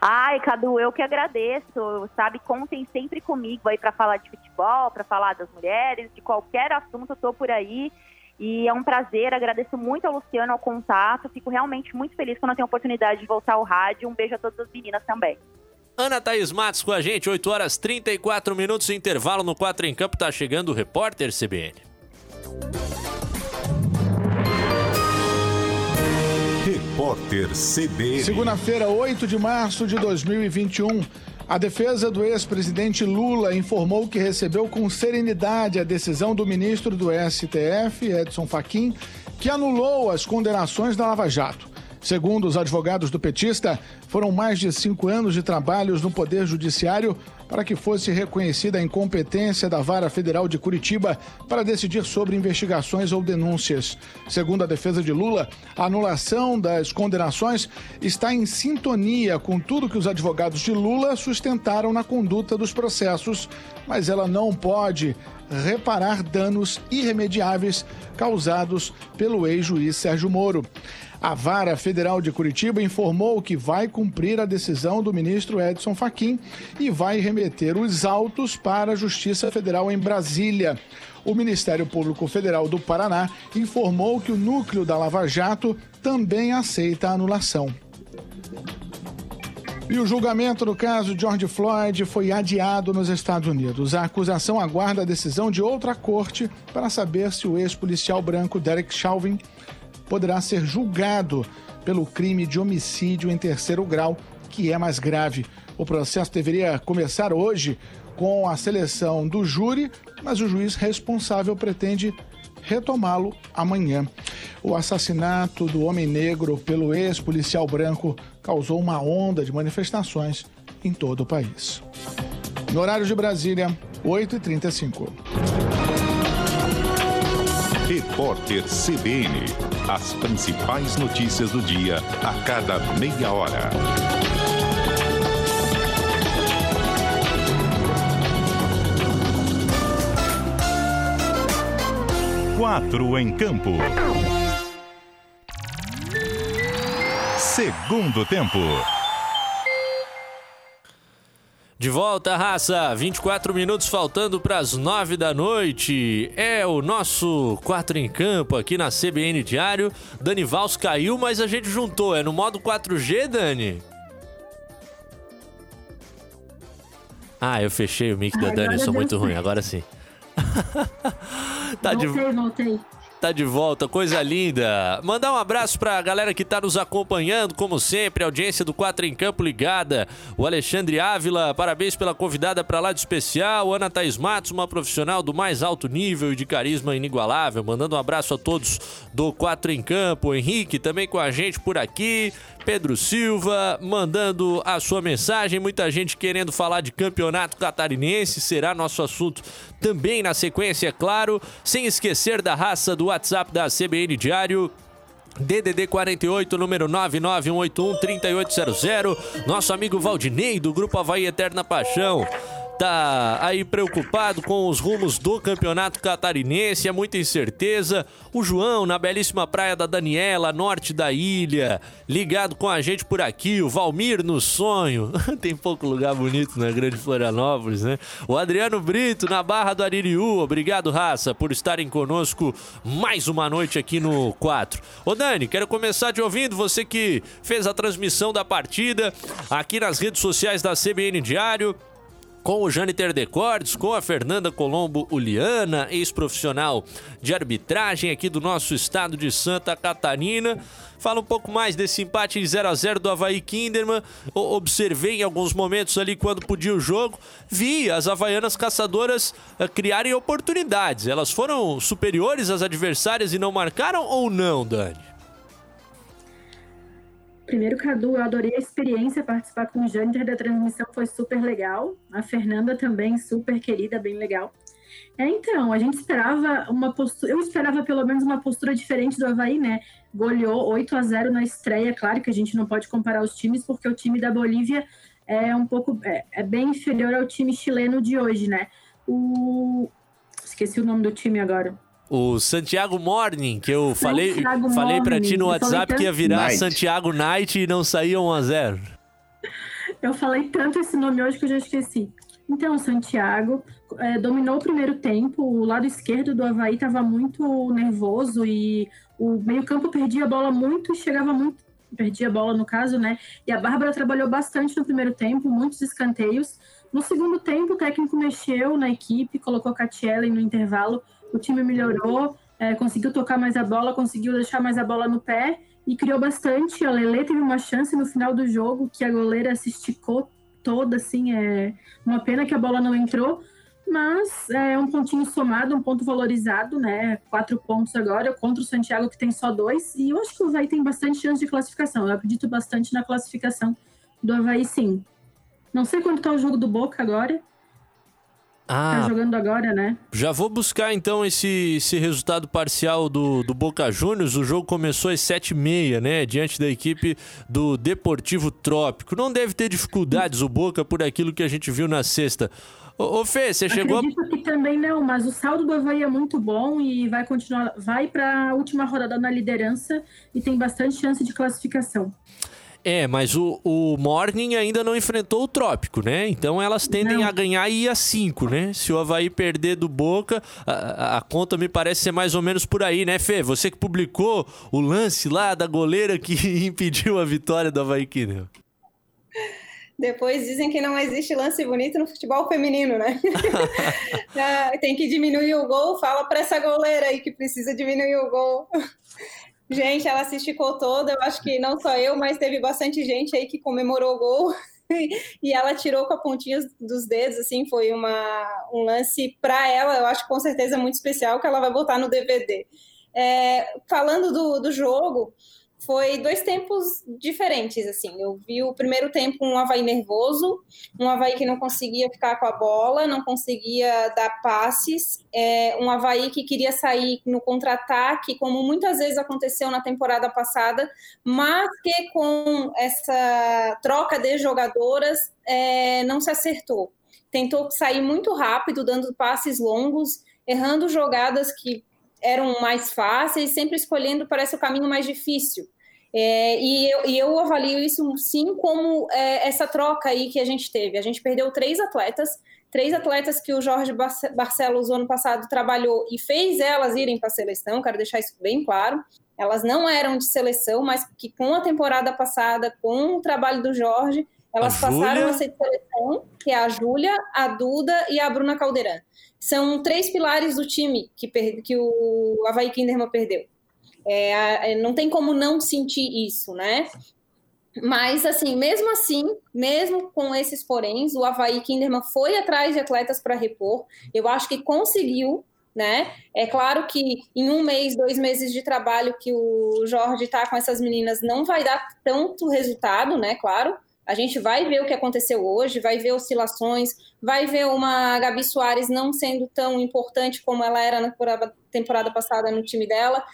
Ai, Cadu, eu que agradeço, sabe? Contem sempre comigo aí para falar de futebol, para falar das mulheres, de qualquer assunto, eu tô por aí. E é um prazer, agradeço muito ao Luciano, ao contato. Fico realmente muito feliz quando eu tenho a oportunidade de voltar ao rádio. Um beijo a todas as meninas também. Ana Thaís Matos com a gente, 8 horas 34 minutos, intervalo no 4 em Campo, tá chegando o repórter CBN. Repórter CBN. Segunda-feira, 8 de março de 2021. A defesa do ex-presidente Lula informou que recebeu com serenidade a decisão do ministro do STF, Edson Fachin, que anulou as condenações da Lava Jato. Segundo os advogados do petista, foram mais de cinco anos de trabalhos no Poder Judiciário para que fosse reconhecida a incompetência da Vara Federal de Curitiba para decidir sobre investigações ou denúncias. Segundo a defesa de Lula, a anulação das condenações está em sintonia com tudo que os advogados de Lula sustentaram na conduta dos processos, mas ela não pode reparar danos irremediáveis causados pelo ex-juiz Sérgio Moro. A Vara Federal de Curitiba informou que vai cumprir a decisão do ministro Edson Fachin e vai remeter os autos para a Justiça Federal em Brasília. O Ministério Público Federal do Paraná informou que o núcleo da Lava Jato também aceita a anulação. E o julgamento no caso George Floyd foi adiado nos Estados Unidos. A acusação aguarda a decisão de outra corte para saber se o ex-policial branco Derek Chauvin poderá ser julgado pelo crime de homicídio em terceiro grau, que é mais grave. O processo deveria começar hoje com a seleção do júri, mas o juiz responsável pretende retomá-lo amanhã. O assassinato do homem negro pelo ex-policial branco causou uma onda de manifestações em todo o país. No horário de Brasília, 8h35. Repórter CBN. As principais notícias do dia a cada meia hora. Quatro em campo. Segundo tempo. De volta, raça. 24 minutos faltando para as 9 da noite. É o nosso 4 em campo aqui na CBN Diário. Dani Vals caiu, mas a gente juntou. É no modo 4G, Dani? Ah, eu fechei o mic da Dani, eu sou muito ruim, agora sim. (laughs) tá de... voltei tá de volta, coisa linda. Mandar um abraço pra galera que tá nos acompanhando, como sempre, audiência do 4 em Campo ligada. O Alexandre Ávila, parabéns pela convidada para lá de especial. Ana Thaís Matos, uma profissional do mais alto nível e de carisma inigualável. Mandando um abraço a todos do 4 em Campo. Henrique também com a gente por aqui. Pedro Silva mandando a sua mensagem. Muita gente querendo falar de campeonato catarinense. Será nosso assunto também na sequência, é claro. Sem esquecer da raça do WhatsApp da CBN Diário. DDD 48, número 991813800. Nosso amigo Valdinei, do Grupo Havaí Eterna Paixão tá aí preocupado com os rumos do campeonato catarinense, é muita incerteza. O João, na belíssima praia da Daniela, norte da ilha, ligado com a gente por aqui. O Valmir no sonho. (laughs) Tem pouco lugar bonito na Grande Florianópolis, né? O Adriano Brito, na Barra do Aririú. Obrigado, raça, por estarem conosco mais uma noite aqui no 4. Ô Dani, quero começar te ouvindo. Você que fez a transmissão da partida aqui nas redes sociais da CBN Diário com o Jâniter Decordes, com a Fernanda Colombo Uliana, ex-profissional de arbitragem aqui do nosso estado de Santa Catarina. Fala um pouco mais desse empate em 0 a 0 do Havaí Kinderman. Observei em alguns momentos ali quando podia o jogo, vi as havaianas caçadoras uh, criarem oportunidades. Elas foram superiores às adversárias e não marcaram ou não, Dani? Primeiro, Cadu, eu adorei a experiência, participar com o Jâniter da transmissão foi super legal. A Fernanda também, super querida, bem legal. É, então, a gente esperava uma postura, eu esperava pelo menos uma postura diferente do Havaí, né? Goleou 8 a 0 na estreia, claro que a gente não pode comparar os times, porque o time da Bolívia é um pouco, é, é bem inferior ao time chileno de hoje, né? O... Esqueci o nome do time agora o Santiago Morning, que eu falei, falei para ti no WhatsApp que ia virar Night. Santiago Night e não saía 1 a 0. Eu falei tanto esse nome hoje que eu já esqueci. Então, o Santiago é, dominou o primeiro tempo, o lado esquerdo do Havaí estava muito nervoso e o meio-campo perdia a bola muito e chegava muito. Perdia a bola, no caso, né? E a Bárbara trabalhou bastante no primeiro tempo, muitos escanteios. No segundo tempo, o técnico mexeu na equipe, colocou a Catielen no intervalo o time melhorou, é, conseguiu tocar mais a bola, conseguiu deixar mais a bola no pé e criou bastante. A Lele teve uma chance no final do jogo que a goleira se esticou toda, assim, é uma pena que a bola não entrou. mas é um pontinho somado, um ponto valorizado, né? Quatro pontos agora contra o Santiago, que tem só dois. E eu acho que o Havaí tem bastante chance de classificação. Eu acredito bastante na classificação do Havaí, sim. Não sei quanto tá o jogo do Boca agora. Ah, tá jogando agora, né? Já vou buscar então esse, esse resultado parcial do, do Boca Juniors. O jogo começou às 7h30, né? Diante da equipe do Deportivo Trópico. Não deve ter dificuldades o Boca por aquilo que a gente viu na sexta. Ô, ô Fê, você chegou Acredito que também não, mas o saldo do Havaí é muito bom e vai continuar, vai para a última rodada na liderança e tem bastante chance de classificação. É, mas o, o Morning ainda não enfrentou o Trópico, né? Então elas tendem não. a ganhar e ir a 5, né? Se o Havaí perder do Boca, a, a, conta me parece ser mais ou menos por aí, né, Fê? Você que publicou o lance lá da goleira que (laughs) impediu a vitória do Havaí Kinel. Depois dizem que não existe lance bonito no futebol feminino, né? (laughs) Ah, tem que diminuir o gol. Fala para essa goleira aí que precisa diminuir o gol. Gente, ela se esticou toda. Eu acho que não só eu, mas teve bastante gente aí que comemorou o gol. (laughs) e ela tirou com a pontinha dos dedos, assim, foi uma, um lance para ela, eu acho com certeza muito especial, que ela vai botar no DVD. É, falando do, do jogo, foi dois tempos diferentes, assim. Eu vi o primeiro tempo um Havaí nervoso, um Havaí que não conseguia ficar com a bola, não conseguia dar passes, é, um Havaí que queria sair no contra-ataque, como muitas vezes aconteceu na temporada passada, mas que com essa troca de jogadoras é, não se acertou. Tentou sair muito rápido, dando passes longos, errando jogadas que eram mais fáceis, sempre escolhendo, parece, o caminho mais difícil. É, e, eu, e, eu, avalio isso sim como é, essa troca aí que a gente teve. A gente perdeu três atletas, três atletas que o Jorge Barcelos, ano passado, trabalhou e fez elas irem para a seleção, quero deixar isso bem claro. Elas não eram de seleção, mas que com a temporada passada, com o trabalho do Jorge, elas a passaram Julia... a ser de seleção, que é a Júlia, a Duda e a Bruna Caldeirão. São três pilares do time que, que o Havaí Kinderman perdeu. É, não tem como não sentir isso, né? Mas, assim, mesmo assim, mesmo com esses poréns, o Havaí Kinderman foi atrás de atletas para repor. Eu acho que conseguiu, né? É claro que em um mês, dois meses de trabalho que o Jorge está com essas meninas não vai dar tanto resultado, né? Claro. A gente vai ver o que aconteceu hoje, vai ver oscilações, vai ver uma Gabi Soares não sendo tão importante como ela era na temporada passada no time dela,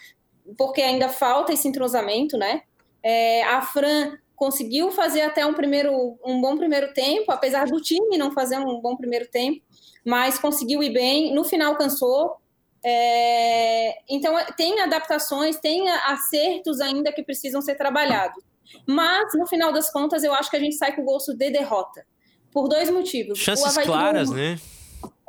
porque ainda falta esse entrosamento, né? É, a Fran conseguiu fazer até um primeiro, um bom primeiro tempo, apesar do time não fazer um bom primeiro tempo, mas conseguiu ir bem. No final cansou. É, então tem adaptações, tem acertos ainda que precisam ser trabalhados. Mas no final das contas, eu acho que a gente sai com o gosto de derrota por dois motivos. Chances claras, né?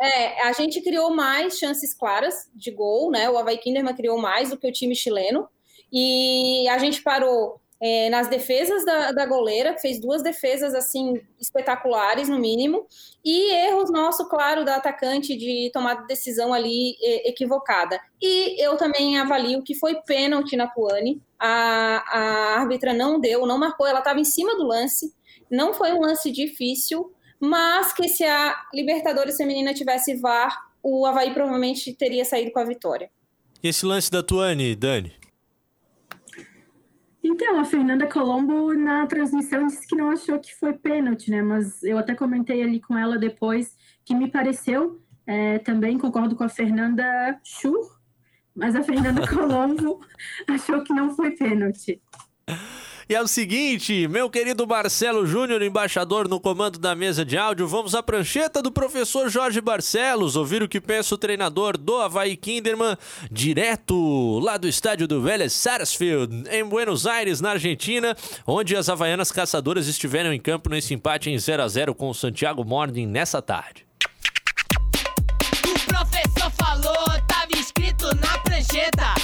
É, a gente criou mais chances claras de gol, né? O Havaí Kinderman criou mais do que o time chileno. E a gente parou é, nas defesas da, da goleira, fez duas defesas assim espetaculares, no mínimo, e erros nosso, claro, da atacante de tomada de decisão ali é, equivocada. E eu também avalio que foi pênalti na Tuane, a, a árbitra não deu, não marcou, ela estava em cima do lance, não foi um lance difícil, mas que se a Libertadores feminina tivesse VAR, o Havaí provavelmente teria saído com a vitória. E esse lance da Tuane, Dani? Então, a Fernanda Colombo na transmissão disse que não achou que foi pênalti, né? Mas eu até comentei ali com ela depois que me pareceu, é, também concordo com a Fernanda Schur, mas a Fernanda (laughs) Colombo achou que não foi pênalti. E é o seguinte, meu querido Marcelo Júnior, embaixador no comando da mesa de áudio, vamos à prancheta do professor Jorge Barcelos, ouvir o que pensa o treinador do Havaí Kinderman, direto lá do estádio do Vélez Sarsfield, em Buenos Aires, na Argentina, onde as havaianas caçadoras estiveram em campo nesse empate em 0 a 0 com o Santiago Morning nessa tarde. O professor falou, tava escrito na prancheta,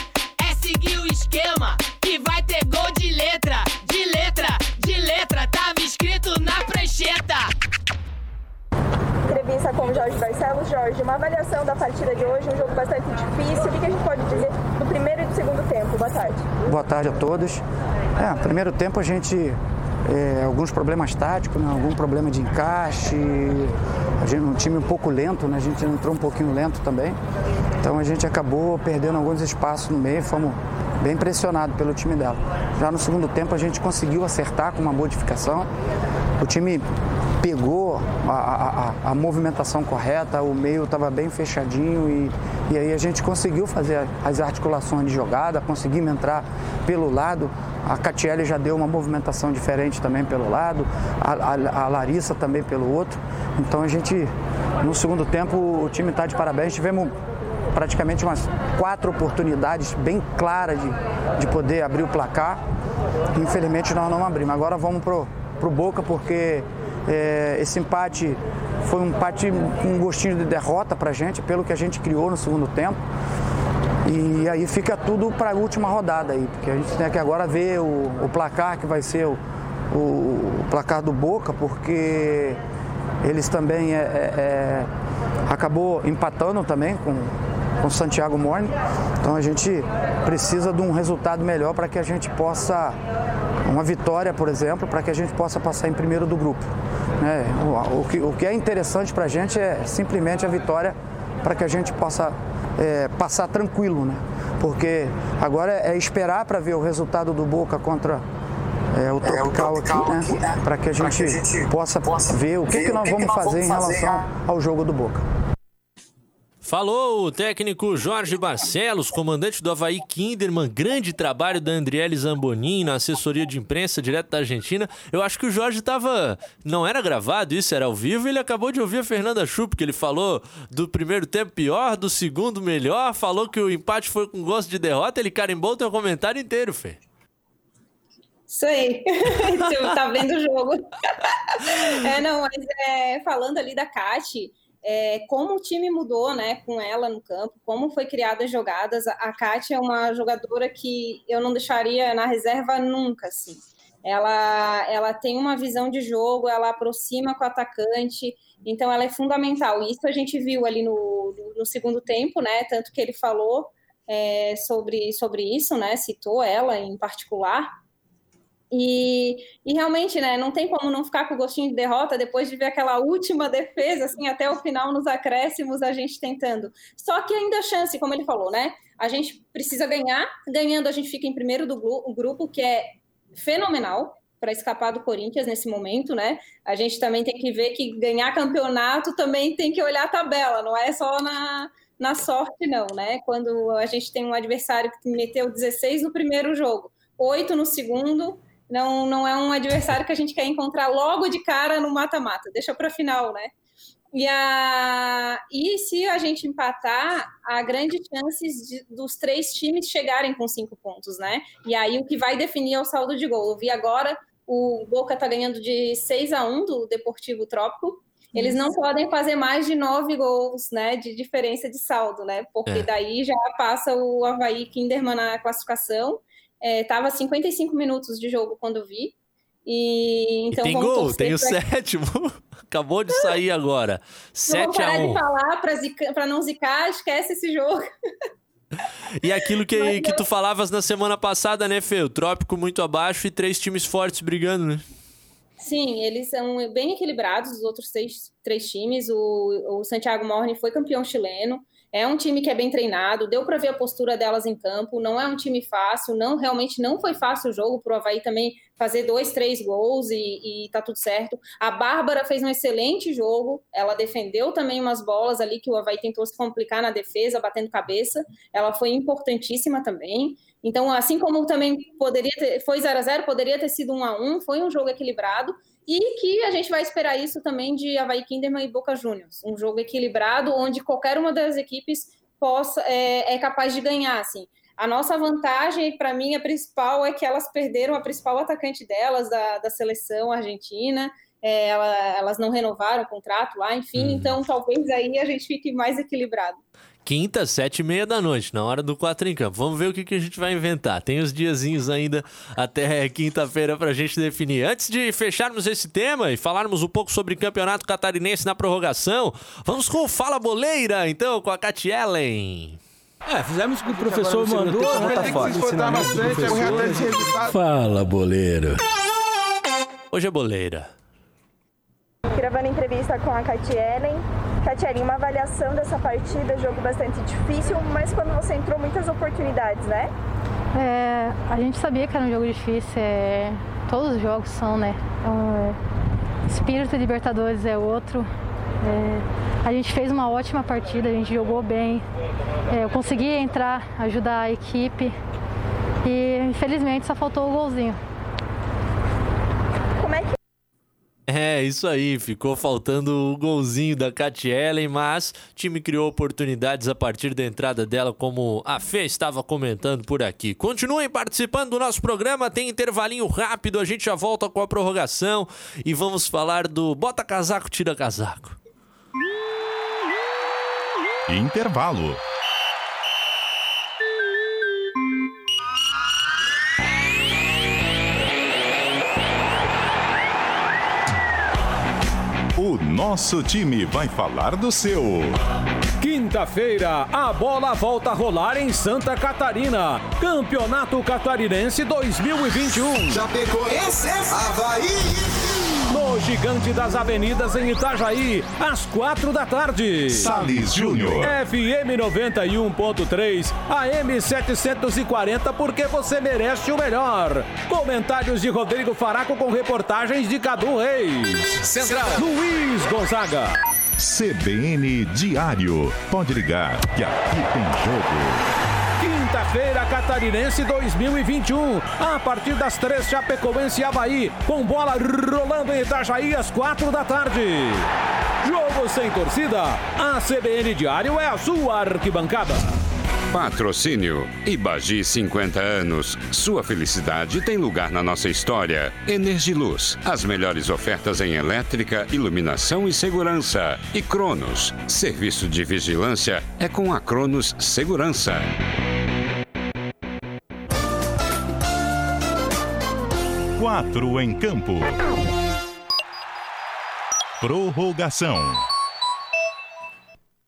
é seguir o esquema que vai ter gol de Entrevista com o Jorge Barcelos. Jorge, uma avaliação da partida de hoje, um jogo bastante difícil. O que a gente pode dizer do primeiro e do segundo tempo? Boa tarde. Boa tarde a todos. É, primeiro tempo a gente é, alguns problemas táticos, né? algum problema de encaixe, a gente, um time um pouco lento, né? a gente entrou um pouquinho lento também. Então a gente acabou perdendo alguns espaços no meio, fomos bem pressionados pelo time dela. Já no segundo tempo a gente conseguiu acertar com uma modificação. O time pegou a, a, a movimentação correta, o meio estava bem fechadinho e, e aí a gente conseguiu fazer as articulações de jogada, conseguimos entrar pelo lado. A Catiele já deu uma movimentação diferente também pelo lado, a, a, Larissa também pelo outro. Então a gente, no segundo tempo, o time está de parabéns. Tivemos praticamente umas quatro oportunidades bem claras de, de poder abrir o placar. Infelizmente nós não abrimos. Agora vamos pro, pro Boca porque é, esse empate foi um empate com um gostinho de derrota para a gente, pelo que a gente criou no segundo tempo. E aí fica tudo para a última rodada aí, porque a gente tem que agora ver o, o placar que vai ser o, o, o, placar do Boca, porque eles também é, é, é acabou empatando também com, com Santiago Morning. Então a gente precisa de um resultado melhor para que a gente possa uma vitória, por exemplo, para que a gente possa passar em primeiro do grupo. Né? O, o, que, o que é interessante para a gente é simplesmente a vitória para que a gente possa é, passar tranquilo, né? Porque agora é esperar para ver o resultado do Boca contra é, o Tropical, aqui, né? Para que a gente possa ver o que, que nós vamos fazer em relação ao jogo do Boca. Falou o técnico Jorge Barcelos, comandante do Havaí Kinderman. Grande trabalho da Andriele Zambonin na assessoria de imprensa direto da Argentina. Eu acho que o Jorge estava. Não era gravado isso, era ao vivo. Ele acabou de ouvir a Fernanda Chup, que ele falou do primeiro tempo pior, do segundo melhor. Falou que o empate foi com gosto de derrota. Ele carimbou o teu comentário inteiro, Fê. Isso aí. (laughs) Você tá vendo o jogo. (laughs) é, não, mas é, falando ali da Kate é, como o time mudou né, com ela no campo, como foi criadas jogadas. A, Kátia é uma jogadora que eu não deixaria na reserva nunca, assim. Ela, ela tem uma visão de jogo, ela aproxima com o atacante, então ela é fundamental. Isso a gente viu ali no, no, no segundo tempo, né? Tanto que ele falou é, sobre, sobre isso, né? Citou ela em particular. E, e, realmente, né, não tem como não ficar com o gostinho de derrota depois de ver aquela última defesa, assim, até o final nos acréscimos, a gente tentando. Só que ainda a chance, como ele falou, né? A gente precisa ganhar. Ganhando, a gente fica em primeiro do grupo, que é fenomenal para escapar do Corinthians nesse momento, né? A gente também tem que ver que ganhar campeonato também tem que olhar a tabela, não é só na, na sorte, não, né? Quando a gente tem um adversário que meteu 16 no primeiro jogo, 8 no segundo não, não é um adversário que a gente quer encontrar logo de cara no mata-mata, deixa para final, né? E, a, e se a gente empatar, há grandes chances de, dos três times chegarem com cinco pontos, né? E aí o que vai definir é o saldo de gol. Eu vi agora o Boca tá ganhando de 6 a 1 do Deportivo Trópico. Eles não podem fazer mais de nove gols, né, de diferença de saldo, né? Porque é. daí já passa o Havaí Kinderman na classificação Estava é, 55 minutos de jogo quando eu vi. E, então, e tem gol, tem o pra... sétimo. (laughs) Acabou de sair agora. (laughs) 7 a 1 de falar para não zicar, esquece esse jogo. E aquilo que, Mas, que tu falavas na semana passada, né, Fê? O trópico muito abaixo e três times fortes brigando, né? Sim, eles são bem equilibrados, os outros três, três times. O, o Santiago Morni foi campeão chileno. É um time que é bem treinado, deu para ver a postura delas em campo. Não é um time fácil, não realmente não foi fácil o jogo para o Havaí também fazer dois, três gols e, e tá tudo certo. A Bárbara fez um excelente jogo, ela defendeu também umas bolas ali que o Havaí tentou se complicar na defesa, batendo cabeça. Ela foi importantíssima também. Então, assim como também poderia ter, foi 0 a 0 poderia ter sido 1 a 1 foi um jogo equilibrado. E que a gente vai esperar isso também de Havaí Kinderman e Boca Juniors. Um jogo equilibrado, onde qualquer uma das equipes possa é, é capaz de ganhar. Assim. A nossa vantagem, para mim, a principal é que elas perderam a principal atacante delas, da, da seleção argentina. É, ela, elas não renovaram o contrato lá, enfim, uhum. então talvez aí a gente fique mais equilibrado. Quinta, sete e meia da noite, na hora do quatro em campo. Vamos ver o que, que a gente vai inventar. Tem os diazinhos ainda até quinta-feira para a gente definir. Antes de fecharmos esse tema e falarmos um pouco sobre campeonato catarinense na prorrogação, vamos com o Fala Boleira, então, com a Cat Ellen. É, fizemos o que o professor mandou. Tá Fala, boleiro. hoje é boleira. Gravando entrevista com a Ellen. Catielen, uma avaliação dessa partida, jogo bastante difícil, mas quando você entrou, muitas oportunidades, né? É, a gente sabia que era um jogo difícil, é, todos os jogos são, né? Então, é, espírito Libertadores é outro. É, a gente fez uma ótima partida, a gente jogou bem. É, eu consegui entrar, ajudar a equipe e infelizmente só faltou o golzinho. Como é que É, isso aí, ficou faltando o golzinho da Cat Ellen, mas o time criou oportunidades a partir da entrada dela, como a Fê estava comentando por aqui. Continuem participando do nosso programa, tem intervalinho rápido, a gente já volta com a prorrogação e vamos falar do bota casaco, tira casaco. Intervalo. O nosso time vai falar do seu. Quinta-feira, a bola volta a rolar em Santa Catarina. Campeonato Catarinense 2021. Chapecoense, Havaí. No Gigante das Avenidas em Itajaí, às quatro da tarde. Salles Júnior. FM 91.3, AM 740, porque você merece o melhor. Comentários de Rodrigo Faraco com reportagens de Cadu Reis. Central. Luiz Gonzaga. CBN Diário. Pode ligar que aqui tem jogo. Quinta-feira, Catarinense 2021. A partir das três, Chapecoense e Havaí. Com bola rolando em Itajaí às quatro da tarde. Jogo sem torcida. A CBN Diário é a sua arquibancada. Patrocínio Ibagi 50 anos. Sua felicidade tem lugar na nossa história. Energiluz. As melhores ofertas em elétrica, iluminação e segurança. E Cronos. Serviço de vigilância é com a Cronos Segurança. Quatro em campo. Prorrogação.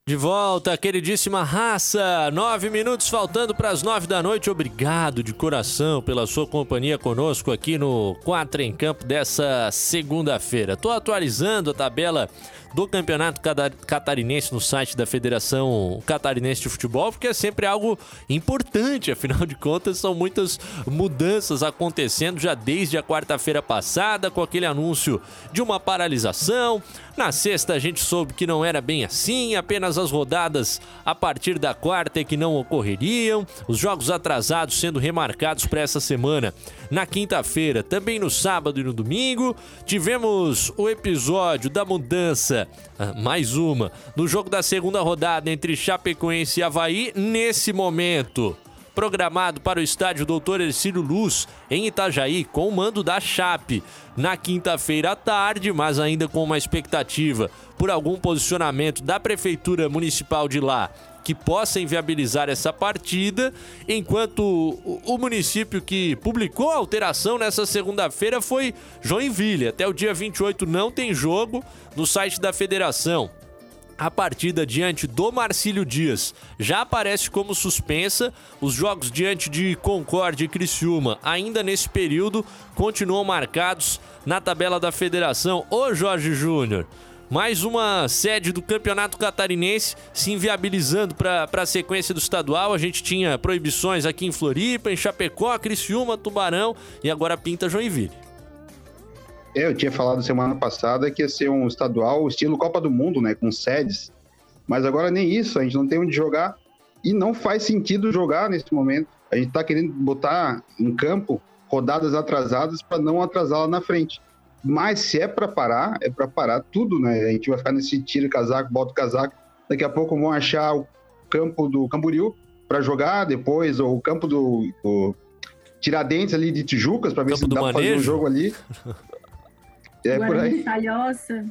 De volta, queridíssima raça. Nove minutos faltando para as nove da noite. Obrigado de coração pela sua companhia conosco aqui no Quatro em Campo dessa segunda-feira. Estou atualizando a tabela do Campeonato Catarinense no site da Federação Catarinense de Futebol, porque é sempre algo importante, afinal de contas, são muitas mudanças acontecendo já desde a quarta-feira passada, com aquele anúncio de uma paralisação. Na sexta, a gente soube que não era bem assim, apenas as rodadas a partir da quarta é que não ocorreriam, os jogos atrasados sendo remarcados para essa semana. Na quinta-feira, também no sábado e no domingo, tivemos o episódio da mudança, ah, mais uma, no jogo da segunda rodada entre Chapecoense e Havaí, nesse momento programado para o estádio Doutor Ercílio Luz, em Itajaí, com o mando da Chape, na quinta-feira à tarde, mas ainda com uma expectativa por algum posicionamento da Prefeitura Municipal de lá que possa inviabilizar essa partida, enquanto o município que publicou a alteração nessa segunda-feira foi Joinville. Até o dia 28 não tem jogo no site da federação a partida diante do Marcílio Dias já aparece como suspensa. Os jogos diante de Concórdia e Criciúma, ainda nesse período, continuam marcados na tabela da federação. Ô Jorge Júnior, mais uma sede do Campeonato Catarinense se inviabilizando para a sequência do estadual. A gente tinha proibições aqui em Floripa, em Chapecó, Criciúma, Tubarão e agora pinta Joinville. É, eu tinha falado semana passada que ia ser um estadual estilo Copa do Mundo, né? Com sedes. Mas agora nem isso, a gente não tem onde jogar. E não faz sentido jogar nesse momento. A gente tá querendo botar em campo rodadas atrasadas para não atrasar lá na frente. Mas se é para parar, é para parar tudo, né? A gente vai ficar nesse tiro casaco, bota o casaco. Daqui a pouco vão achar o campo do Camboriú para jogar depois, ou o campo do, do Tiradentes ali de Tijucas, para ver Campo se dá pra fazer um jogo ali. (laughs) É por aí. Palhoça.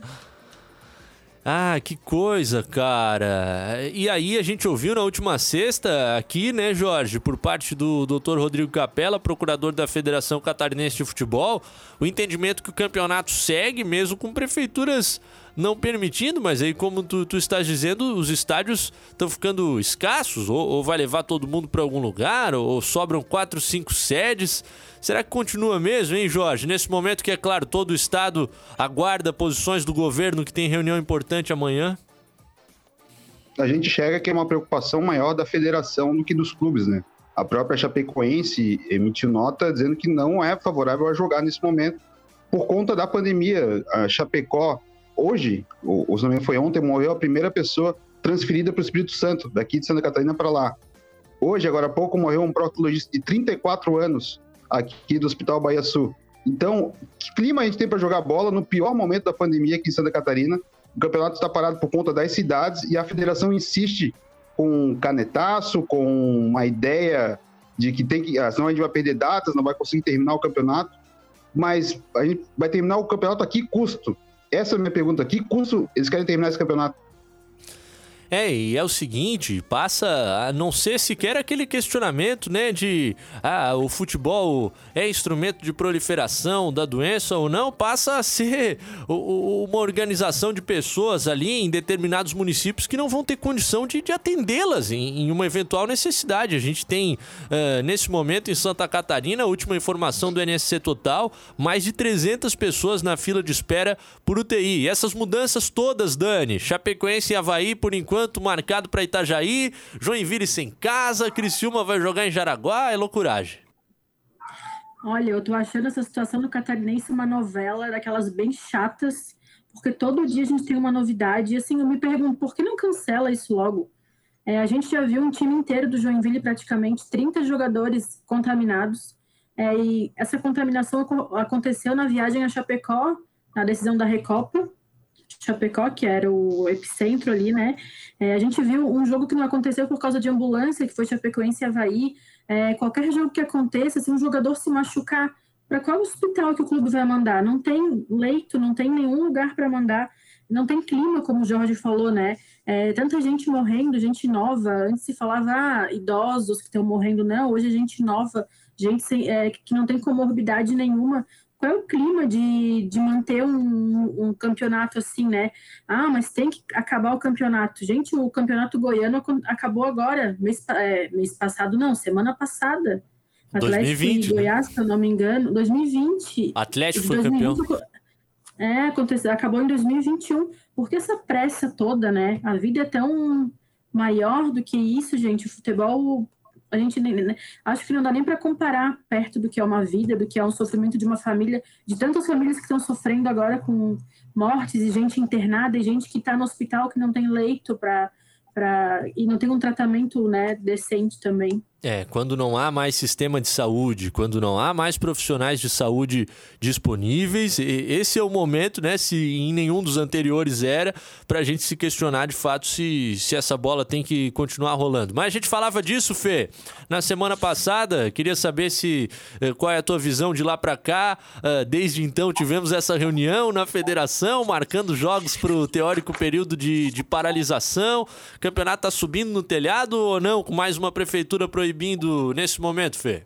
Ah, que coisa, cara. E aí a gente ouviu na última sexta aqui, né, Jorge, por parte do Dr. Rodrigo Capella, procurador da Federação Catarinense de Futebol, o entendimento que o campeonato segue mesmo com prefeituras não permitindo, mas aí, como tu, tu estás dizendo, os estádios estão ficando escassos, ou, ou, vai levar todo mundo para algum lugar, ou, ou sobram quatro, cinco sedes. Será que continua mesmo, hein, Jorge? Nesse momento que, é claro, todo o estado aguarda posições do governo que tem reunião importante amanhã? A gente chega que é uma preocupação maior da federação do que dos clubes, né? A própria Chapecoense emitiu nota dizendo que não é favorável a jogar nesse momento por conta da pandemia. A Chapecó, hoje, o, o foi ontem, morreu a primeira pessoa transferida para o Espírito Santo, daqui de Santa Catarina para lá. Hoje, agora há pouco, morreu um proctologista de 34 anos aqui do Hospital Bahia Sul. Então, que clima a gente tem para jogar bola no pior momento da pandemia aqui em Santa Catarina? O campeonato está parado por conta das cidades e a federação insiste com um canetaço, com uma ideia de que tem que, ah, senão a gente vai perder datas, não vai conseguir terminar o campeonato. Mas a gente vai terminar o campeonato a que custo? Essa é a minha pergunta. Que custo eles querem terminar esse campeonato? É, e é o seguinte, passa a não ser sequer aquele questionamento, né, de ah, o futebol é instrumento de proliferação da doença ou não, passa a ser (laughs) uma organização de pessoas ali em determinados municípios que não vão ter condição de, de atendê-las em, em, uma eventual necessidade. A gente tem, uh, nesse momento, em Santa Catarina, a última informação do NSC Total, mais de 300 pessoas na fila de espera por UTI. E essas mudanças todas, Dani, Chapecoense e Havaí, por enquanto, enquanto marcado para Itajaí, Joinville sem casa, Criciúma vai jogar em Jaraguá, é loucuragem. Olha, eu tô achando essa situação do catarinense uma novela daquelas bem chatas, porque todo dia a gente tem uma novidade. E assim, eu me pergunto, por que não cancela isso logo? É, a gente já viu um time inteiro do Joinville, praticamente 30 jogadores contaminados. É, e essa contaminação aconteceu na viagem a Chapecó, na decisão da Recopa, Chapecó, que era o epicentro ali, né? É, a gente viu um jogo que não aconteceu por causa de ambulância, que foi Chapecoense e Havaí. É, qualquer jogo que aconteça, se um jogador se machucar, para qual hospital que o clube vai mandar? Não tem leito, não tem nenhum lugar para mandar, não tem clima, como o Jorge falou, né? É, tanta gente morrendo, gente nova. Antes se falava ah, idosos que estão morrendo, não. Hoje gente nova, gente sem, é, que não tem comorbidade nenhuma qual é o clima de, de manter um, um, campeonato assim, né? Ah, mas tem que acabar o campeonato. Gente, o campeonato goiano acabou agora, mês, é, mês passado, não, semana passada. Atlético 2020, e né? Goiás, né? se eu não me engano, 2020. Atlético foi 2020, campeão. É, aconteceu, acabou em 2021. Por que essa pressa toda, né? A vida é tão maior do que isso, gente. O futebol a gente né, acho que não dá nem para comparar perto do que é uma vida, do que é um sofrimento de uma família, de tantas famílias que estão sofrendo agora com mortes e gente internada e gente que está no hospital que não tem leito para e não tem um tratamento né, decente também. É, quando não há mais sistema de saúde, quando não há mais profissionais de saúde disponíveis, esse é o momento, né? Se em nenhum dos anteriores era, para a gente se questionar de fato se, se essa bola tem que continuar rolando. Mas a gente falava disso, Fê, na semana passada. Queria saber se eh, qual é a tua visão de lá para cá. Uh, desde então tivemos essa reunião na federação, marcando jogos para o teórico período de, de paralisação. O campeonato está subindo no telhado ou não? Com mais uma prefeitura proibida proibindo nesse momento, Fê?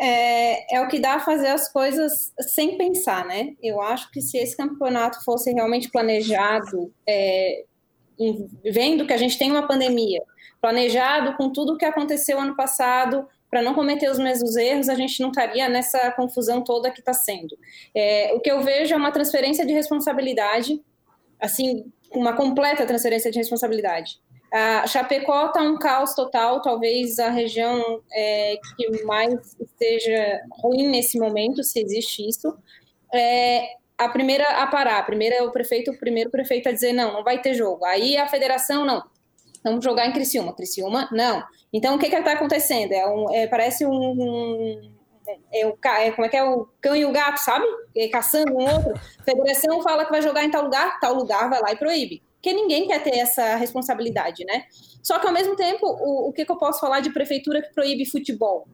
É, é o que dá a fazer as coisas sem pensar, né? Eu acho que se esse campeonato fosse realmente planejado, é, em, vendo que a gente tem uma pandemia, planejado com tudo o que aconteceu ano passado, para não cometer os mesmos erros, a gente não estaria nessa confusão toda que está sendo. É, o que eu vejo é uma transferência de responsabilidade, assim, uma completa transferência de responsabilidade. A Chapecó está um caos total, talvez a região é, que mais esteja ruim nesse momento, se existe isso. É, a primeira a parar, a primeira o prefeito, o primeiro prefeito a dizer não, não vai ter jogo. Aí a federação não, vamos jogar em Criciúma, Criciúma não. Então o que que está acontecendo? É, um, é parece um, um é o, é, como é que é o cão e o gato, sabe? É, caçando um outro. A federação fala que vai jogar em tal lugar, tal lugar vai lá e proíbe porque ninguém quer ter essa responsabilidade, né? Só que ao mesmo tempo, o, o que, que eu posso falar de prefeitura que proíbe futebol?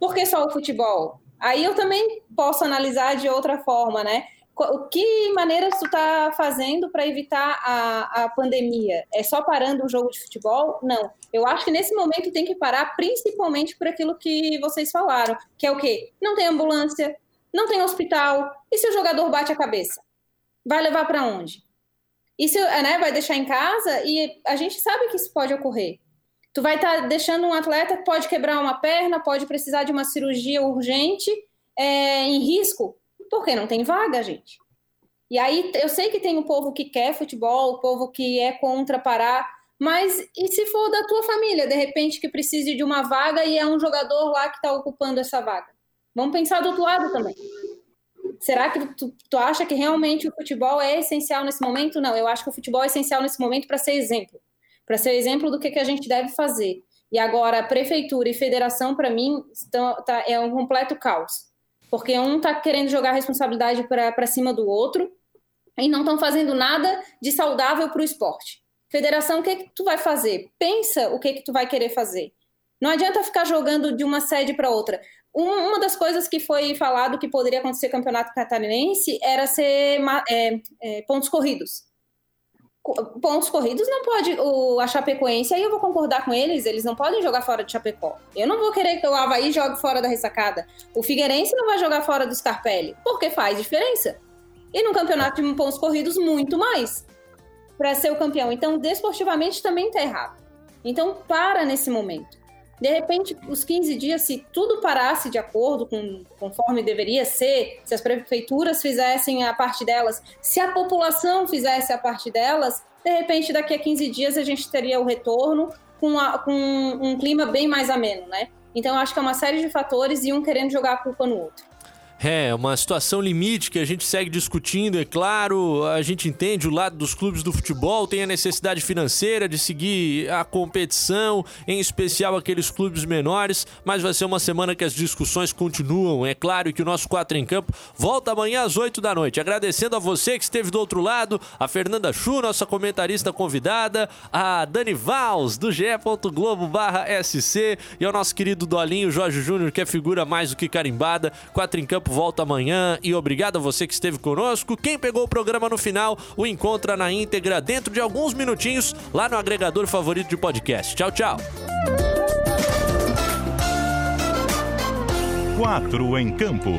Por que só o futebol? Aí eu também posso analisar de outra forma, né? O que maneiras tu está fazendo para evitar a, a pandemia? É só parando o jogo de futebol? Não. Eu acho que nesse momento tem que parar, principalmente por aquilo que vocês falaram, que é o quê? Não tem ambulância, não tem hospital, e se o jogador bate a cabeça? vai levar para onde? Isso né, vai deixar em casa e a gente sabe que isso pode ocorrer. Tu vai estar tá deixando um atleta que pode quebrar uma perna, pode precisar de uma cirurgia urgente é, em risco, porque não tem vaga, gente. E aí eu sei que tem um povo que quer futebol, o povo que é contra parar, mas e se for da tua família, de repente, que precise de uma vaga e é um jogador lá que está ocupando essa vaga? Vamos pensar do outro lado também. Será que tu, tu acha que realmente o futebol é essencial nesse momento? Não, eu acho que o futebol é essencial nesse momento para ser exemplo. Para ser exemplo do que, que a gente deve fazer. E agora, prefeitura e federação, para mim, estão, tá, é um completo caos. Porque um está querendo jogar a responsabilidade para cima do outro e não estão fazendo nada de saudável para o esporte. Federação, o que, que tu vai fazer? Pensa o que, que tu vai querer fazer. Não adianta ficar jogando de uma sede para outra. Uma das coisas que foi falado que poderia acontecer no campeonato catarinense era ser é, é, pontos corridos. Pontos corridos não pode. O, a Chapecoense, aí eu vou concordar com eles, eles não podem jogar fora de Chapecó. Eu não vou querer que o Havaí jogue fora da ressacada. O Figueirense não vai jogar fora do Scarpelli, porque faz diferença. E no campeonato de pontos corridos, muito mais para ser o campeão. Então, desportivamente também está errado. Então, para nesse momento. De repente, os 15 dias, se tudo parasse de acordo com conforme deveria ser, se as prefeituras fizessem a parte delas, se a população fizesse a parte delas, de repente, daqui a 15 dias a gente teria o retorno com, a, com um clima bem mais ameno, né? Então, acho que é uma série de fatores e um querendo jogar a culpa no outro. É, uma situação limite que a gente segue discutindo, é claro. A gente entende o lado dos clubes do futebol, tem a necessidade financeira de seguir a competição, em especial aqueles clubes menores, mas vai ser uma semana que as discussões continuam. É claro que o nosso 4 em Campo volta amanhã às 8 da noite. Agradecendo a você que esteve do outro lado, a Fernanda Chu, nossa comentarista convidada, a Dani Vals, do ge.globo/sc, e ao nosso querido Dolinho Jorge Júnior, que é figura mais do que carimbada. 4 em Campo volta amanhã e obrigado a você que esteve conosco. Quem pegou o programa no final, o encontra na íntegra dentro de alguns minutinhos lá no agregador favorito de podcast. Tchau, tchau. Quatro em campo.